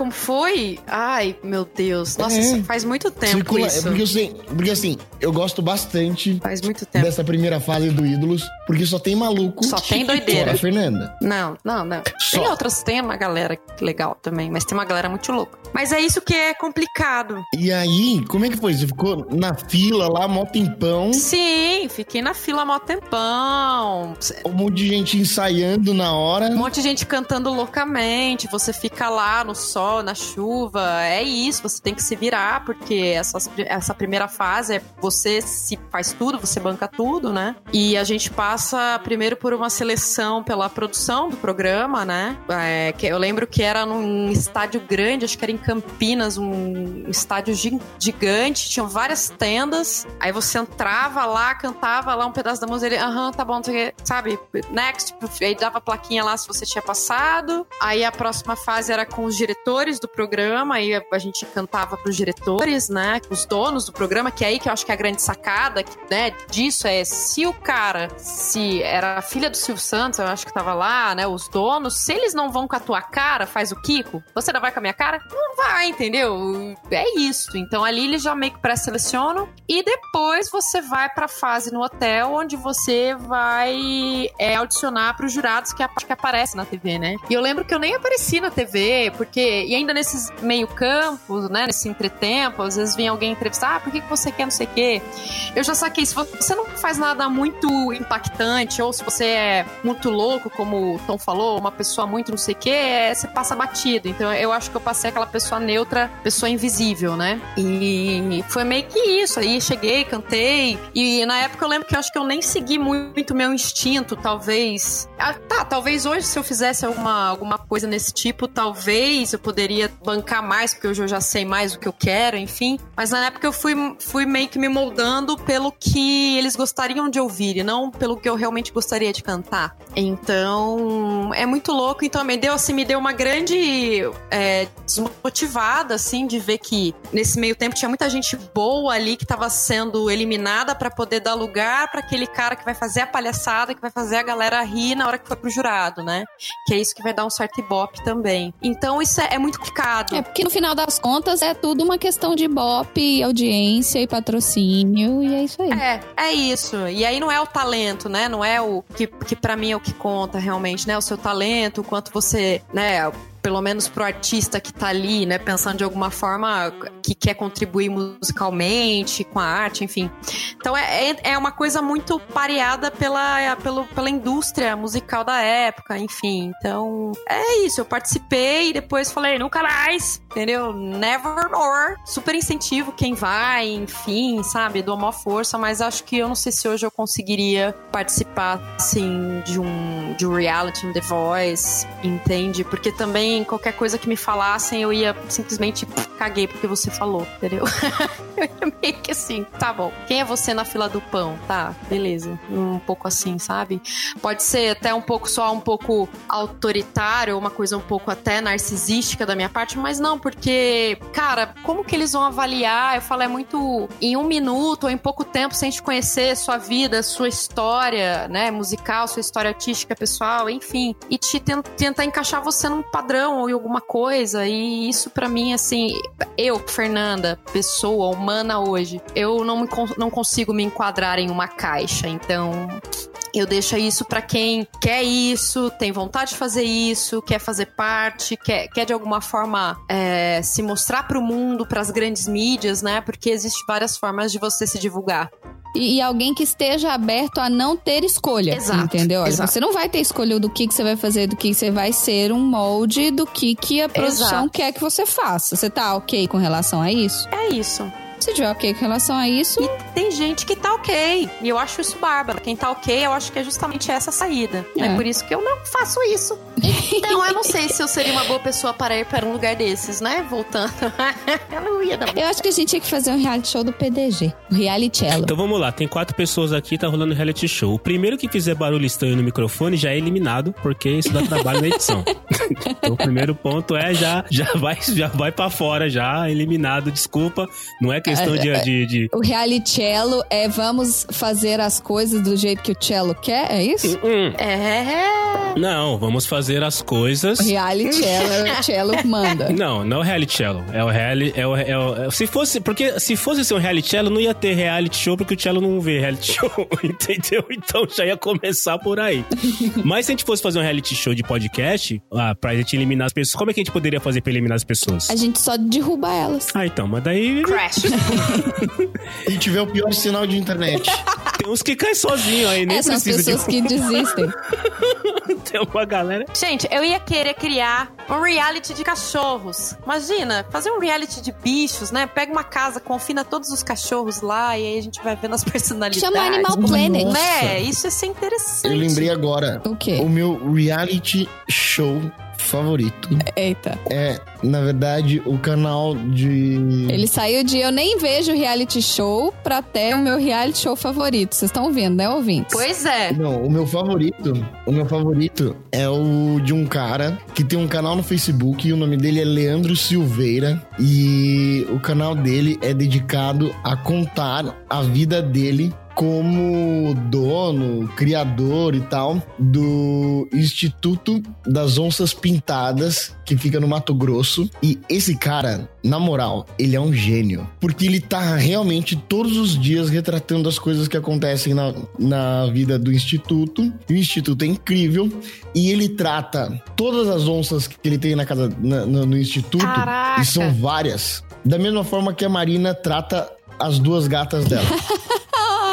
como foi? Ai, meu Deus. Nossa, É. isso faz muito tempo Circula- isso. É porque, eu sei, porque assim, eu gosto bastante Faz muito tempo. dessa primeira fase do Ídolos, porque só tem maluco. Só tem doideira. Fora Fernanda. Não, não, não. Só. Tem outras, tem uma galera legal também, mas tem uma galera muito louca. Mas é isso que é complicado. E aí, como é que foi? Você ficou na fila lá, mó tempão, Sim, fiquei na fila mó tempão. um monte de gente ensaiando na hora. Um monte de gente cantando loucamente, você fica lá no sol, na chuva, é isso, você tem que se virar, porque essas, essa primeira fase é você se faz tudo, você banca tudo, né? E a gente passa primeiro por uma seleção pela produção do programa, né? É, que eu lembro que era num estádio grande, acho que era em Campinas, um estádio gi- gigante, tinham várias tendas, aí você entrava lá, cantava lá um pedaço da música, ele, aham, tá bom, sabe? Next, aí dava plaquinha lá se você tinha passado. Aí a próxima fase era com os diretores do programa, aí a, gente cantava pros diretores, né? Os donos do programa, que é aí que eu acho que é a grande sacada, né, disso é se o cara, se era a filha do Silvio Santos, eu acho que tava lá, né? Os donos, se eles não vão com a tua cara, faz o Kiko, você não vai com a minha cara? Não vai, entendeu? É isso. Então ali eles já meio que pré-selecionam e depois você vai pra fase no hotel, onde você vai é, audicionar pros jurados que, a- que aparece na TV, né? E eu lembro que eu nem apareci na TV, porque. E ainda nesses meio campos, né? Nesse entretempo, às vezes vinha alguém entrevistar, ah, por que, que você quer não sei o quê? Eu já saquei, se você não faz nada muito impactante, ou se você é muito louco, como o Tom falou, uma pessoa muito não sei o quê, é, você passa batido. Então eu acho que eu passei aquela pessoa neutra, pessoa invisível, né? E foi meio que isso. Aí cheguei, cantei. E na época eu lembro que eu acho que eu nem segui muito meu instinto, talvez. Ah, tá, talvez hoje, se eu fizesse alguma, alguma coisa nesse tipo, talvez eu poderia bancar mais, porque hoje eu já sei mais o que eu quero, enfim. Mas na época eu fui, fui meio que me moldando pelo que eles gostariam de ouvir e não pelo que eu realmente gostaria de cantar. Então, é muito louco. Então, me deu assim, me deu uma grande é, desmotivada, assim, de ver que nesse meio tempo tinha muita gente boa ali que tava sendo eliminada pra poder dar lugar pra aquele cara que vai fazer a palhaçada, que vai fazer a galera rir na hora que for pro jurado, né? Que é isso que vai dar um certo ibope também. Então, isso é, é muito complicado. É porque no final das contas é tudo uma questão de ibope, audiência e patrocínio, e é isso aí. É, é isso. E aí não é o talento, né? Não é o que, que para mim é o que conta realmente, né? O seu talento, o quanto você, né? Pelo menos pro artista que tá ali, né? Pensando de alguma forma que quer contribuir musicalmente, com a arte, enfim. Então é, é- é uma coisa muito pareada pela, pelo, pela indústria musical da época, enfim. Então é isso. Eu participei e depois falei, nunca mais, entendeu? Never more. Super incentivo quem vai, enfim, sabe? Dou uma força, mas acho que eu não sei se hoje eu conseguiria participar, assim, de um, de um reality, um The Voice, entende? Porque também também, qualquer coisa que me falassem, eu ia simplesmente caguei porque você falou, entendeu? eu ia meio que assim, tá bom. Quem é você na fila do pão? Tá, beleza. Um pouco assim, sabe? Pode ser até um pouco só um pouco autoritário, uma coisa um pouco até narcisística da minha parte, mas não, porque, cara, como que eles vão avaliar? Eu falo, é muito em um minuto ou em pouco tempo sem te conhecer sua vida, sua história, né, musical, sua história artística pessoal, enfim, e te ten- tentar encaixar você num padrão ou em alguma coisa. E isso pra mim, assim, eu, Fernanda, pessoa humana hoje, eu não, me não consigo me enquadrar em uma caixa. Então, eu deixo isso pra quem quer isso, tem vontade de fazer isso, quer fazer parte, quer, quer de alguma forma é, se mostrar pro mundo, pras grandes mídias, né? Porque existe várias formas de você se divulgar. E, e alguém que esteja aberto a não ter escolha. Exato, Entendeu? Olha, exato. Você não vai ter escolha do que, que você vai fazer, do que, que você vai ser um molde do que, que a produção Exato. quer que você faça. Você tá ok com relação a isso? É isso. Se tiver ok com relação a isso, E tem gente que tá ok. E eu acho isso bárbaro. Quem tá ok, eu acho que é justamente essa saída. É, É. por isso que eu não faço isso. Então, eu não sei se eu seria uma boa pessoa para ir para um lugar desses, né? Voltando. eu não ia, não. eu acho que a gente tinha que fazer um reality show do PDG. O Reality Cello. Então vamos lá, tem quatro pessoas aqui, tá rolando reality show. O primeiro que fizer barulho estranho no microfone já é eliminado, porque isso dá trabalho na edição. então o primeiro ponto é já, já vai já vai para fora, já eliminado, desculpa. Não é questão de, de, de- O reality cello é vamos fazer as coisas do jeito que o cello quer, é isso? Hum, É. não, vamos fazer as coisas. O reality cello, é o cello manda. Não, não é o reality cello. É o reality. É o, é o- é- se fosse. Porque se fosse ser um reality cello, não ia ter reality show, porque o cello não vê reality show, entendeu? Então já ia começar por aí. Mas se a gente fosse fazer um reality show de podcast, ah, pra gente eliminar as pessoas, como é que a gente poderia fazer pra eliminar as pessoas? A gente só derruba elas. Ah, então, mas daí Crash. E tiver o pior sinal de internet. tem uns que caem sozinho aí, nem Essas precisa pessoas de que desistem. ter uma galera. Gente, eu ia querer criar um reality de cachorros. Imagina, fazer um reality de bichos, né? Pega uma casa, confina todos os cachorros lá e aí a gente vai vendo as personalidades. Chama Animal Planet. Nossa. Né? Isso ia ser interessante. Eu lembrei agora. O quê? O meu reality show favorito Eita. é, na verdade, o canal de. Ele saiu de eu nem vejo reality show pra até o meu reality show favorito. Vocês estão vendo, né, ouvintes? Pois é. Não, o meu favorito, o meu favorito é o de um cara que tem um canal no Facebook e o nome dele é Leandro Silveira e o canal dele é dedicado a contar a vida dele como dono, criador e tal do Instituto das Onças Pintadas, que fica no Mato Grosso. E esse cara, na moral, ele é um gênio. Porque ele tá realmente todos os dias retratando as coisas que acontecem na, na vida do Instituto. E o Instituto é incrível. E ele trata todas as onças que ele tem na casa, na- no, no Instituto. Caraca. E são várias. Da mesma forma que a Marina trata as duas gatas dela.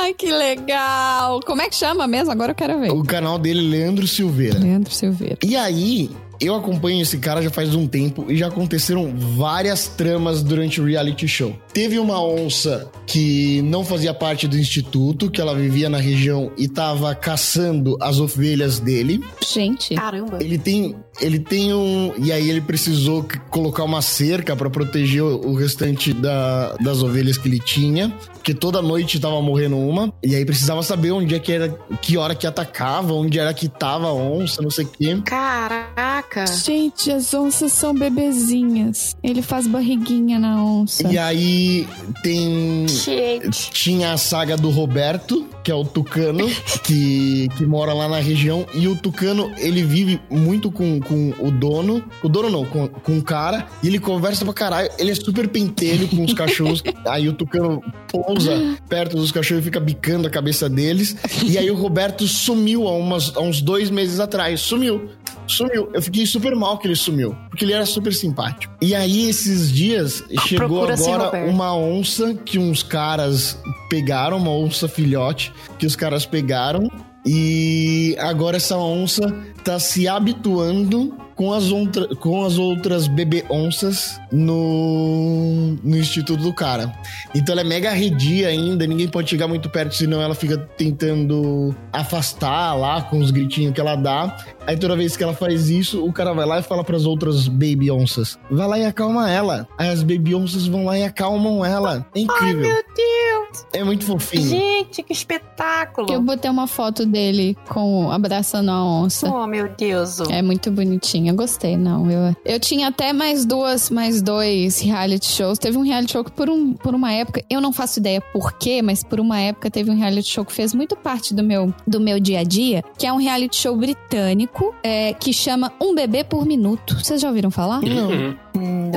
Ai, que legal! Como é que chama mesmo? Agora eu quero ver. o canal dele, Leandro Silveira. Leandro Silveira. E aí, eu acompanho esse cara já faz um tempo e já aconteceram várias tramas durante o reality show. Teve uma onça que não fazia parte do instituto, que ela vivia na região e tava caçando as ovelhas dele. Gente, Caramba. Ele tem, ele tem um, e aí ele precisou colocar uma cerca pra proteger o restante da- das ovelhas que ele tinha, porque toda noite tava morrendo uma, e aí precisava saber onde é que era, que hora que atacava, onde era que tava a onça, não sei o quê. Caraca. Gente, as onças são bebezinhas. Ele faz barriguinha na onça. E aí tem. Gente. Tinha a saga do Roberto, que é o tucano, que, que mora lá na região. E o tucano, ele vive muito com, com o dono. O dono não, com, com o cara. E ele conversa pra caralho. Ele é super pentelho com os cachorros. aí o tucano pousa perto dos cachorros e fica bicando a cabeça deles. E aí o Roberto sumiu há, umas, há uns dois meses atrás. Sumiu. Sumiu. Eu fiquei super mal que ele sumiu. Porque ele era super simpático. E aí, esses dias, chegou Procura-se agora Roberto. uma onça que uns caras pegaram, uma onça filhote que os caras pegaram. E agora essa onça tá se habituando com as, outra, com as outras bebê onças no, no instituto do cara. Então ela é mega arredia ainda, ninguém pode chegar muito perto, senão ela fica tentando afastar lá com os gritinhos que ela dá. Aí toda vez que ela faz isso, o cara vai lá e fala pras outras baby onças: vai lá e acalma ela. Aí as baby onças vão lá e acalmam ela. É incrível. Ai, meu Deus! É muito fofinho. Gente, que espetáculo! Eu botei uma foto dele com abraçando a onça. Oh, meu Deus! É muito bonitinho. Eu gostei, não. Eu, eu tinha até mais duas, mais dois reality shows. Teve um reality show que por, um, por uma época, eu não faço ideia por quê, mas por uma época teve um reality show que fez muito parte do meu, do meu dia a dia, que é um reality show britânico é, que chama Um Bebê por Minuto. Vocês já ouviram falar? Uhum.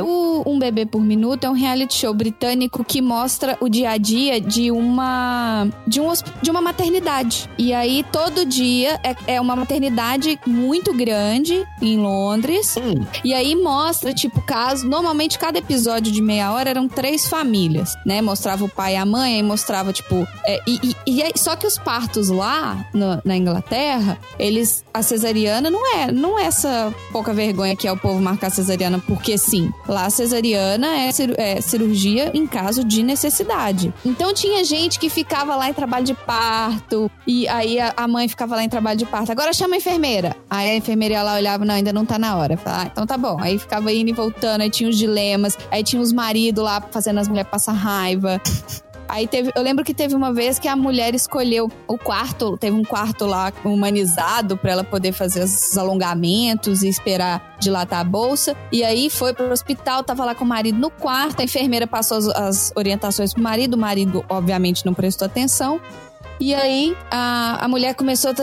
O Um Bebê por Minuto é um reality show britânico que mostra o dia a dia de uma de, um, de uma maternidade. E aí todo dia é, é uma maternidade muito grande em Londres. Hum. E aí mostra, tipo, caso. Normalmente cada episódio de meia hora eram três famílias, né? Mostrava o pai e a mãe, aí mostrava, tipo. é, e, e- e só que os partos lá no- na Inglaterra, eles. A cesariana não é, não é essa pouca vergonha que é o povo marcar cesariana porque sim. Lá a cesariana é, cir- é cirurgia em caso de necessidade. Então tinha gente que ficava lá em trabalho de parto, e aí a, a mãe ficava lá em trabalho de parto. Agora chama a enfermeira. Aí a enfermeira lá olhava, não, ainda não tá na hora. Falava, ah, então tá bom. Aí ficava indo e voltando, aí tinha os dilemas, aí tinha os maridos lá fazendo as mulheres passar raiva. Aí teve, eu lembro que teve uma vez que a mulher escolheu o quarto, teve um quarto lá humanizado pra ela poder fazer os alongamentos e esperar dilatar a bolsa. E aí foi pro hospital, tava lá com o marido no quarto, a enfermeira passou as, as orientações pro marido, o marido obviamente não prestou atenção. E aí, a, a mulher começou, tá-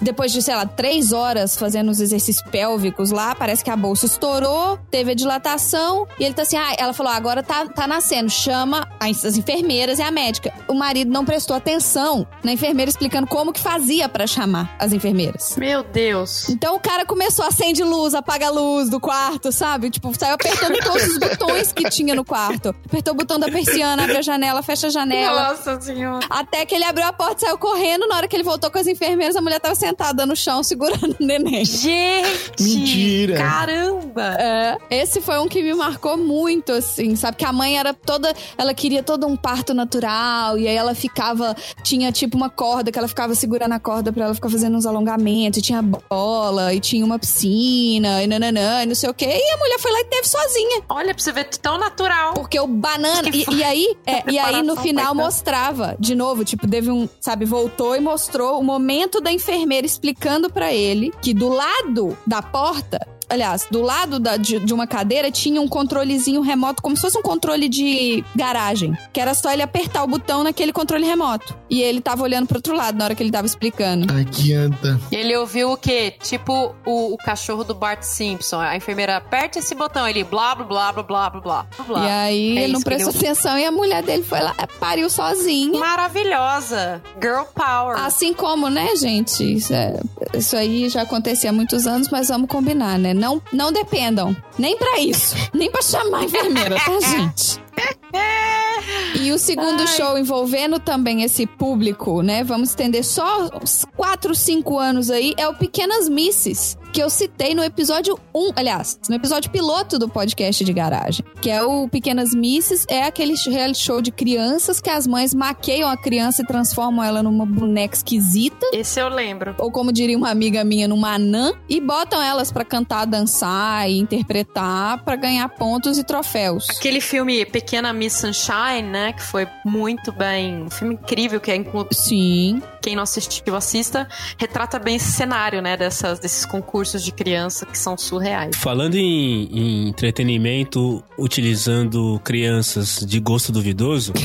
depois de, sei lá, três horas fazendo os exercícios pélvicos lá, parece que a bolsa estourou, teve a dilatação, e ele tá assim, ah, ela falou, agora tá, tá nascendo, chama as, as enfermeiras e a médica. O marido não prestou atenção na enfermeira explicando como que fazia pra chamar as enfermeiras. Meu Deus! Então o cara começou a acender luz, apaga a luz do quarto, sabe? Tipo, saiu apertando todos os botões que tinha no quarto. Apertou o botão da persiana, abre a janela, fecha a janela. Nossa senhora! Até que ele abriu a porta e saiu correndo. Na hora que ele voltou com as enfermeiras, a mulher tava sentada no chão segurando o neném. Gente! Mentira. Caramba! É, esse foi um que me marcou muito, assim, sabe? Que a mãe era toda. Ela queria todo um parto natural, e aí ela ficava. Tinha tipo uma corda que ela ficava segurando a corda pra ela ficar fazendo uns alongamentos, e tinha bola, e tinha uma piscina, e nananã, e não sei o quê. E a mulher foi lá e teve sozinha. Olha, pra você ver tão natural. Porque o banana. E, e aí, é, e aí no final mostrava, de novo, tipo, teve um, sabe, voltou e mostrou o momento da enfermeira explicando pra ele que do lado da porta. Aliás, do lado da- de, de uma cadeira tinha um controlezinho remoto, como se fosse um controle de garagem. Que era só ele apertar o botão naquele controle remoto. E ele tava olhando pro outro lado na hora que ele tava explicando. Ai, que anta. E ele ouviu o quê? Tipo o, o cachorro do Bart Simpson. A enfermeira aperta esse botão, ele blá blá blá blá blá blá blá. E aí É ele não que ele prestou atenção e a mulher dele foi lá, pariu sozinha. Maravilhosa! Girl power! Assim como, né, gente? Isso, é- isso aí já acontecia há muitos anos, mas vamos combinar, né? Não, não dependam. Nem pra isso. Nem pra chamar a enfermeira, tá, gente? E o segundo show envolvendo também esse público, né? Vamos estender só uns 4, 5 anos aí, é o Pequenas Misses, que eu citei no episódio 1, aliás, no episódio piloto do podcast de garagem, que é o Pequenas Misses, é aquele reality show de crianças que as mães maqueiam a criança e transformam ela numa boneca esquisita Esse eu lembro. ou como diria uma amiga minha, numa anã, e botam elas pra cantar, dançar e interpretar pra ganhar pontos e troféus. Aquele filme Pequena Miss Sunshine, né? Que foi muito bem. Um filme incrível, que é inclu... Sim. Quem não assistiu, assista. Retrata bem esse cenário, né? Dessas, desses concursos de criança que são surreais. Falando em, em entretenimento utilizando crianças de gosto duvidoso,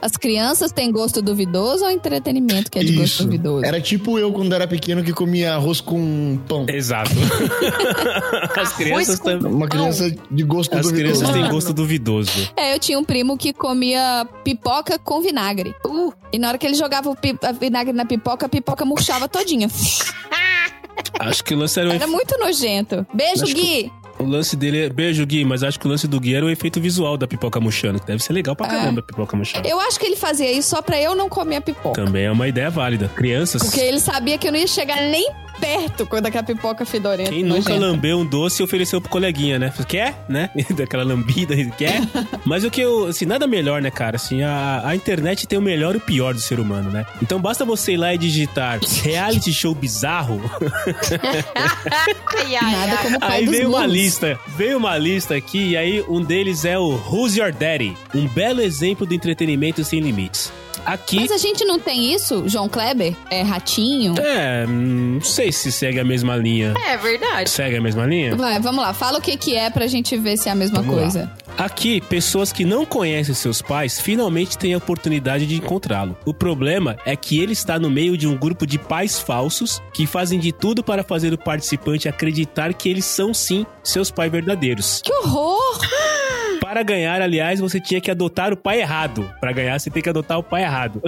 As crianças têm gosto duvidoso ou entretenimento que é de gosto Isso. duvidoso? Era tipo eu quando era pequeno que comia arroz com pão. exato. As crianças com- também. Uma criança de gosto As duvidoso. crianças têm gosto duvidoso. É, eu tinha um primo que comia pipoca com vinagre. Uh, E na hora que ele jogava o vinagre na pipoca, a pipoca murchava todinha. Acho que o lance era Era muito nojento. Beijo, Acho que- Gui! O lance dele. é- Beijo, Gui, mas acho que o lance do Gui era o efeito visual da pipoca murchando, deve ser legal pra É. caramba a pipoca murchando. Eu acho que ele fazia isso só pra eu não comer a pipoca. Também é uma ideia válida. Crianças. Porque ele sabia que eu não ia chegar nem perto quando aquela pipoca fedorenta. Quem nunca nojenta. lambeu um doce e ofereceu pro coleguinha, né? Quer, né? Daquela lambida, quer? Mas o que eu, assim, nada melhor, né, cara? Assim, a, a internet tem o melhor e o pior do ser humano, né? Então basta você ir lá e digitar reality show bizarro. Ai, ai, Nada ai. como pai Aí dos veio uma mundos. Lista, veio uma lista aqui, e aí um deles é o Who's Your Daddy? Um belo exemplo do entretenimento sem limites. Aqui. Mas a gente não tem isso, João Kleber? É ratinho? É, não sei se segue a mesma linha. É verdade. Segue a mesma linha? Vai, vamos lá, fala o que que é pra gente ver se é a mesma Vamos lá. coisa. Aqui, pessoas que não conhecem seus pais finalmente têm a oportunidade de encontrá-lo. O problema é que ele está no meio de um grupo de pais falsos que fazem de tudo para fazer o participante acreditar que eles são sim seus pais verdadeiros. Que horror! Para ganhar, aliás, você tinha que adotar o pai errado. Para ganhar, você tem que adotar o pai errado.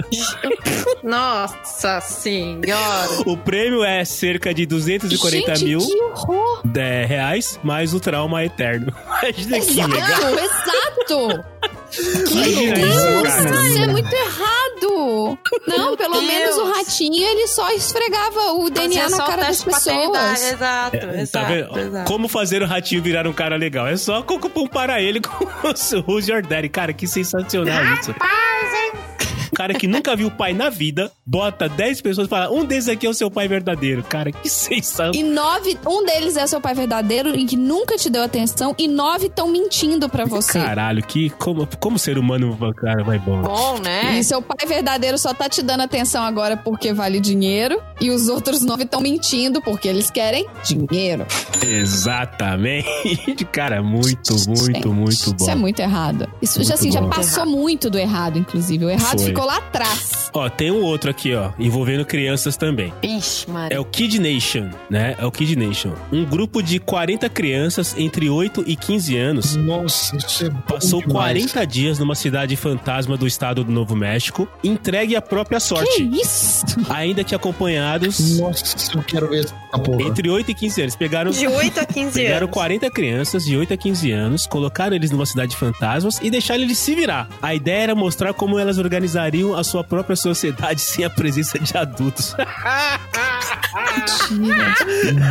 Nossa senhora. O prêmio é cerca de 240 gente, mil que horror! reais, mais o trauma eterno. Imagina que Exato, legal. exato! Imagina Meu isso, Deus, cara. isso é muito errado! Não, pelo Deus. menos o ratinho, ele só esfregava o DNA na cara das pessoas. Exato, Tá exato, vendo? exato. Como fazer o ratinho virar um cara legal? É só co- comparar ele com o Who's Your Daddy. Cara, que sensacional isso. Um cara que nunca viu o pai na vida, bota 10 pessoas e fala: um desses aqui é o seu pai verdadeiro. Cara, que sensacional. E nove, um deles é seu pai verdadeiro e que nunca te deu atenção, e nove estão mentindo pra você. Caralho, que como, como ser humano, cara, vai bom. Bom, né? E seu pai verdadeiro só tá te dando atenção agora porque vale dinheiro. E os outros nove estão mentindo porque eles querem dinheiro. Exatamente. Cara, muito, muito, Gente, muito bom. Isso é muito errado. Isso Muito já, assim, já passou muito do errado, inclusive. O errado Foi. ficou lá atrás. Ó, tem um outro aqui, ó, envolvendo crianças também. Ixi, É o Kid Nation, né? É o Kid Nation. Um grupo de 40 crianças entre 8 e 15 anos Nossa, isso é bom passou demais. 40 dias numa cidade fantasma do estado do Novo México, entregue à própria Que sorte. isso? Ainda que acompanhados Nossa, eu quero ver essa porra. entre 8 e 15 anos. Pegaram, De 8 a 15 pegaram anos. 40 crianças de 8 a 15 anos, colocaram eles numa cidade de fantasmas e deixaram eles se virar. A ideia era mostrar como elas organizariam a sua própria sociedade sem a presença de adultos.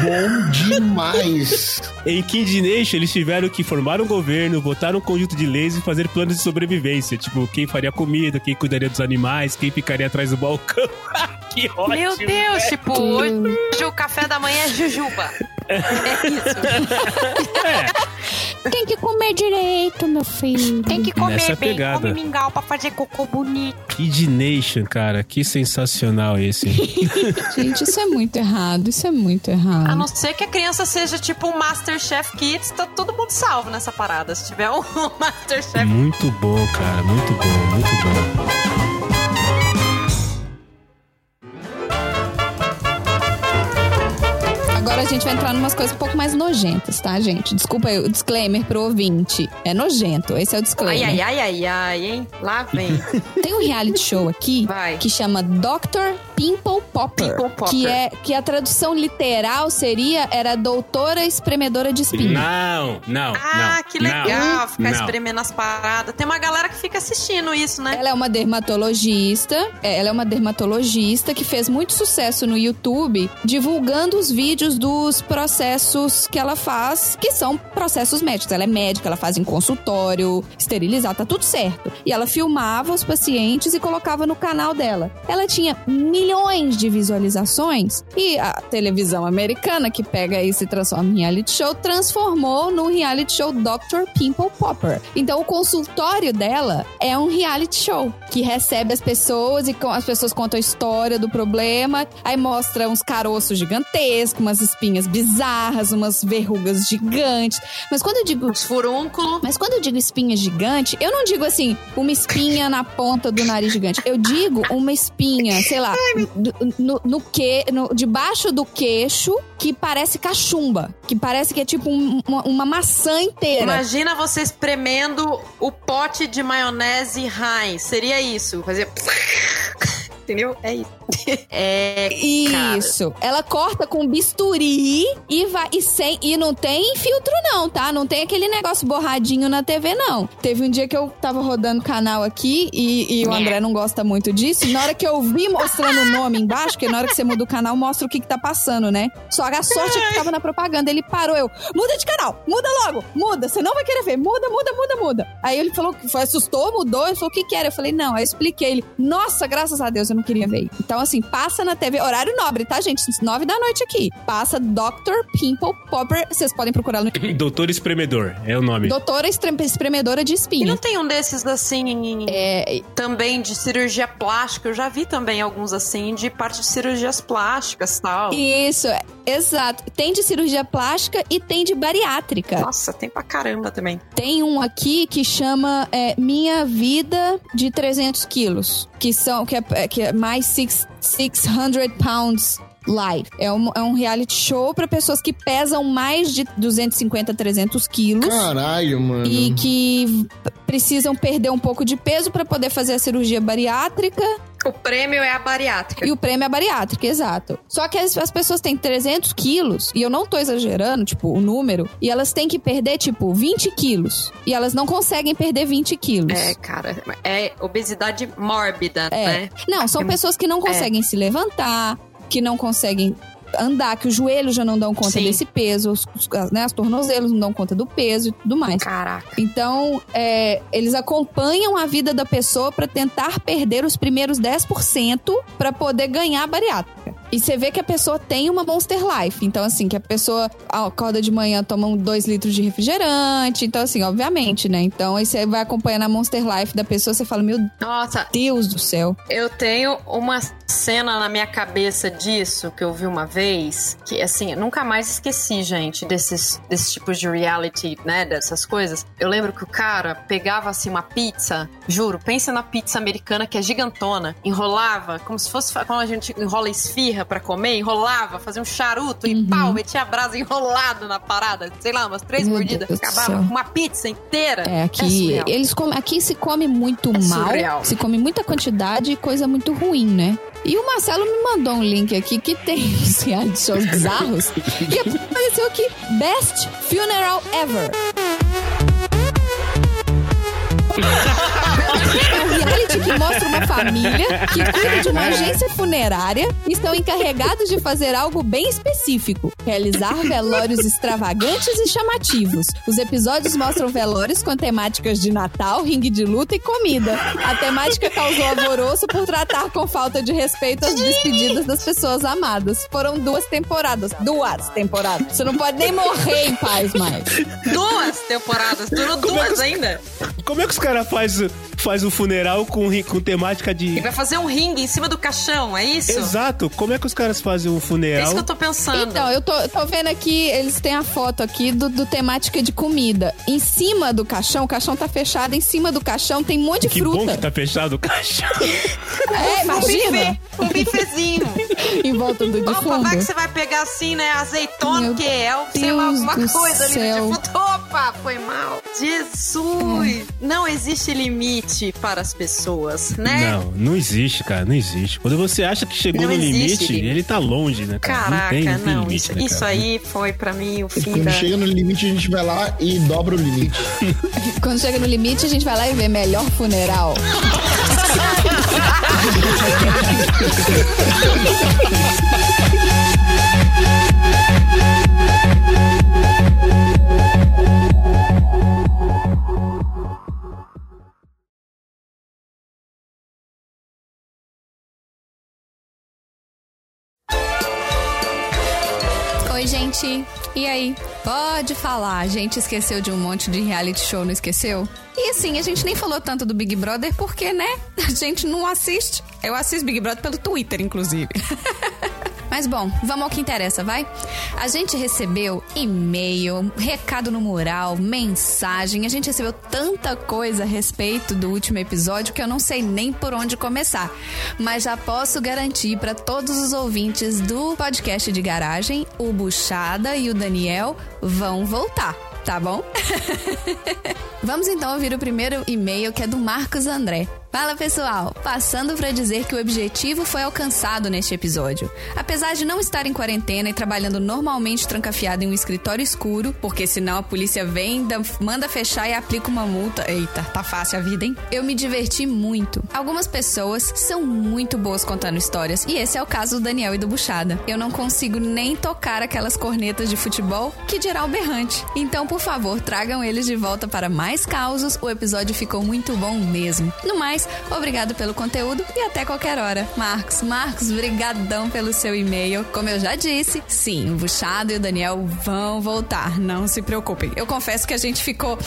Bom demais. Em Kid Nation, eles tiveram que formar um governo, botar um conjunto de leis e fazer planos de sobrevivência. Tipo, quem faria comida, quem cuidaria dos animais, quem ficaria atrás do balcão. que ótimo! Meu Deus, tipo, hoje o café da manhã é jujuba. É isso. Tem que comer direito, meu filho. Tem que comer Nessa bem, pegada. come mingau pra fazer cocô bonito. Kid Nation, cara, que sensacional esse. Gente, isso é muito errado. Isso é muito errado. A não ser que a criança seja tipo um Masterchef Kids, tá todo mundo salvo nessa parada. Se tiver um Masterchef muito bom, cara, muito bom, muito bom. Agora a gente vai entrar em umas coisas um pouco mais nojentas, tá, gente? Desculpa aí, o disclaimer pro ouvinte. É nojento, esse é o Ai, disclaimer. ai, ai, ai, ai, hein? Lá vem. Tem um reality show aqui Vai. que chama Dr. Pimple Popper. Pimple Popper. Que, é, que a tradução literal seria era doutora espremedora de espinho. Não, não, Ah, não. que não, legal ficar não. espremendo as paradas. Tem uma galera que fica assistindo isso, né? Ela é uma dermatologista. é, Ela é uma dermatologista que fez muito sucesso no YouTube divulgando os vídeos dos processos que ela faz, que são processos médicos. Ela é médica, ela faz em consultório, esterilizar, tá tudo certo. E ela filmava os pacientes e colocava no canal dela. Ela tinha milhões de visualizações e a televisão americana, que pega isso e transforma em reality show, transformou no reality show Dr. Pimple Popper. Então o consultório dela é um reality show que recebe as pessoas e as pessoas contam a história do problema, aí mostra uns caroços gigantescos, umas espinhas bizarras, umas verrugas gigantes. Mas quando eu digo Os furúnculos. mas quando eu digo espinha gigante, eu não digo assim, uma espinha na ponta do nariz gigante. Eu digo uma espinha, sei lá, do- no, no que, no- debaixo do queixo, que parece cachumba. Que parece que é tipo um- uma, uma maçã inteira. Imagina você espremendo o pote de maionese Heinz. Seria isso. Fazer. Entendeu? É isso. É. cara. Isso. Ela corta com bisturi e vai e sem e não tem filtro não, tá? Não tem aquele negócio borradinho na TV não. Teve um dia que eu tava rodando canal aqui e, e o André não gosta muito disso. E na hora que eu vi mostrando o nome embaixo, porque na hora que você muda o canal mostra o que que tá passando, né? Só a sorte é que tava na propaganda, ele parou eu, muda de canal, muda logo, muda, você não vai querer ver, muda, muda, muda, muda. Aí ele falou, foi, assustou, mudou, ele falou o que que era? Eu falei, não, aí eu expliquei ele, nossa, graças a Deus eu não queria ver. Então assim, passa na TV, horário nobre, tá gente? Nove da noite aqui. Passa Dr. Pimple Popper, vocês podem procurar no Doutor Espremedor, é o nome. Doutora Espremedora de E Espinha. não tem um desses assim. É, Também de cirurgia plástica. Eu já vi também alguns assim de parte de cirurgias plásticas e tal. isso, é, exato. Tem de cirurgia plástica e tem de bariátrica. Nossa, tem pra caramba também. Tem um aqui que chama é, Minha Vida de 300 quilos, que são que é, que é mais six, 600 pounds live. É um, é um reality show para pessoas que pesam mais de 250 a 300 quilos. Caralho, mano. E que precisam perder um pouco de peso para poder fazer a cirurgia bariátrica O prêmio é a bariátrica. e o prêmio é bariátrica, exato. Só que as, as pessoas têm 300 quilos, e eu não tô exagerando, tipo, o número, e elas têm que perder, tipo, 20 quilos. E elas não conseguem perder 20 quilos. É, cara, é obesidade mórbida, É. né? Não, são É. pessoas que não conseguem se levantar, que não conseguem andar, que os joelhos já não dão conta Sim. desse peso, os, né, as tornozelos não dão conta do peso e tudo mais. Caraca. Então, é, eles acompanham a vida da pessoa pra tentar perder os primeiros 10% pra poder ganhar a bariátrica. E você vê que a pessoa tem uma Monster Life. Então, assim, que a pessoa acorda de manhã, toma um 2 litros de refrigerante. Então, assim, obviamente, né? Então, aí você vai acompanhando a Monster Life da pessoa, você fala, meu Nossa, Deus do céu. eu tenho uma cena na minha cabeça disso que eu vi uma vez, que assim, eu nunca mais esqueci, gente, desses, desses tipos de reality, né, dessas coisas. Eu lembro que o cara pegava assim uma pizza, juro, pensa na pizza americana que é gigantona, enrolava, como se fosse quando a gente enrola esfirra pra comer, enrolava, fazia um charuto e pau, metia a brasa enrolado na parada, sei lá, umas três Meu mordidas, Deus acabava com uma pizza inteira. É, aqui, surreal. eles comem, aqui se come muito É mal, surreal. se come muita quantidade e coisa muito ruim, né? E o Marcelo me mandou um link aqui que tem uns reality shows bizarros e apareceu aqui Best Funeral Ever. É que mostra uma família que cuida de uma agência funerária e estão encarregados de fazer algo bem específico: realizar velórios extravagantes e chamativos. Os episódios mostram velórios com temáticas de Natal, ringue de luta e comida. A temática causou alvoroço por tratar com falta de respeito as despedidas das pessoas amadas. Foram duas temporadas. Duas temporadas. Você não pode nem morrer em paz mais. Duas temporadas, durou Como é que duas os- ainda. Como é que os caras fazem faz o funeral com, ri- com temática E de. vai fazer um ringue em cima do caixão, é isso? Exato, como é que os caras fazem o É funeral? isso que eu tô pensando. Então, eu tô, tô vendo aqui, eles têm a foto aqui do, do temática de comida. Em cima do caixão, o caixão tá fechado, em cima do caixão tem um monte de que bom fruta. que tá fechado o caixão. É, um imagina. buffet, um bifezinho. em volta do Opa, defunto. vai que você vai pegar assim, né, azeitona, Meu que é, sei lá, alguma coisa ali céu. no defunto. Opa, foi mal. Jesus! Não existe limite para as pessoas, né? Não, não existe, cara, não existe. Quando você acha que chegou Não no limite, limite. ele tá longe, né, cara? Caraca, não tem, não tem não, limite, isso, né, isso cara? aí foi pra mim o fim Quando da... chega no limite, a gente vai lá e dobra o limite. Quando chega no limite, a gente vai lá e vê melhor funeral. gente. E aí? Pode falar. A gente esqueceu de um monte de reality show, não esqueceu? E assim, a gente nem falou tanto do Big Brother porque, né? A gente não assiste. Eu assisto Big Brother pelo Twitter, inclusive. Mas bom, vamos ao que interessa, vai? A gente recebeu e-mail, recado no mural, mensagem. A gente recebeu tanta coisa a respeito do último episódio que eu não sei nem por onde começar. Mas já posso garantir para todos os ouvintes do podcast de garagem, o Buchada e o Daniel vão voltar. Tá bom? Vamos então ouvir o primeiro e-mail que é do Marcos André. Fala pessoal, passando para dizer que o objetivo foi alcançado neste episódio. Apesar de não estar em quarentena e trabalhando normalmente trancafiado em um escritório escuro, porque senão a polícia vem, manda fechar e aplica uma multa. Eita, tá fácil a vida, hein? Eu me diverti muito. Algumas pessoas são muito boas contando histórias, e esse é o caso do Daniel e do Buchada. Eu não consigo nem tocar aquelas cornetas de futebol que dirá o berrante. Então, por favor, tragam eles de volta para mais causos. O episódio ficou muito bom mesmo. No mais, obrigado pelo conteúdo e até qualquer hora. Marcos, Marcos, brigadão pelo seu e-mail. Como eu já disse, sim, o Buchado e o Daniel vão voltar, não se preocupem. Eu confesso que a gente ficou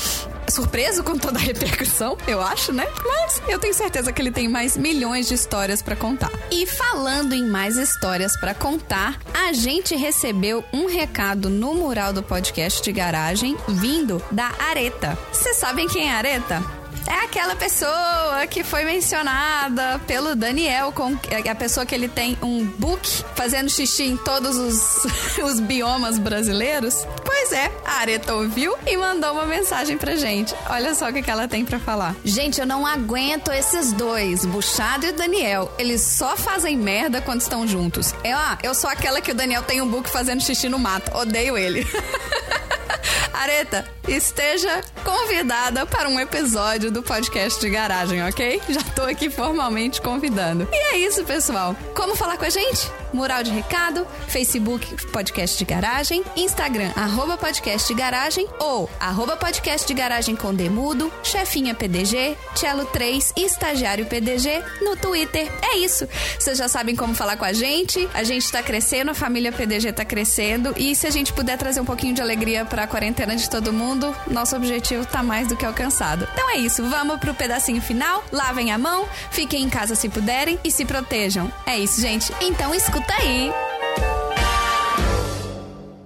surpreso com toda a repercussão, eu acho, né? Mas eu tenho certeza que ele tem mais milhões de histórias para contar. E falando em mais histórias para contar, a gente recebeu um recado no mural do podcast de garagem vindo da Areta. Vocês sabem quem é Areta? É aquela pessoa que foi mencionada pelo Daniel, com é a pessoa que ele tem um book fazendo xixi em todos os, os biomas brasileiros. Pois é, a Areta ouviu e mandou uma mensagem pra gente. Olha só o que, ela tem para falar. Gente, eu não aguento esses dois, Buchado e Daniel. Eles só fazem merda quando estão juntos. Eu, ah, eu sou aquela que o Daniel tem um book fazendo xixi no mato. Odeio ele. Areta, esteja convidada para um episódio do podcast de garagem, ok? Já tô aqui formalmente convidando. E é isso, pessoal. Como falar com a gente? Mural de Recado, Facebook Podcast de Garagem, Instagram arroba Podcast de Garagem ou arroba Podcast de Garagem com Demudo, Chefinha PDG, Cello 3 e Estagiário PDG no Twitter. É isso. Vocês já sabem como falar com a gente. A gente tá crescendo, a família PDG tá crescendo e se a gente puder trazer um pouquinho de alegria para a quarentena de todo mundo, nosso objetivo tá mais do que alcançado. Então é isso, vamos pro pedacinho final. Lavem a mão, fiquem em casa se puderem e se protejam. É isso, gente. Então escuta aí.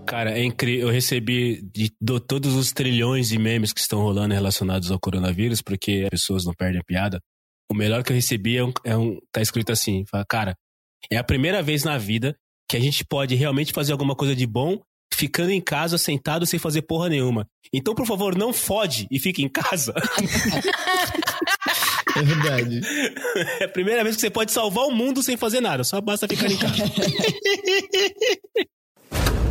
Cara, é incrível. Eu recebi de, todos os trilhões de memes que estão rolando relacionados ao coronavírus, porque as pessoas não perdem a piada. O melhor que eu recebi é um, é um tá escrito assim, fala, cara, é a primeira vez na vida que a gente pode realmente fazer alguma coisa de bom ficando em casa sentado sem fazer porra nenhuma. Então, por favor, não fode e fique em casa. É verdade. É a primeira vez que você pode salvar o mundo sem fazer nada, só basta ficar em casa.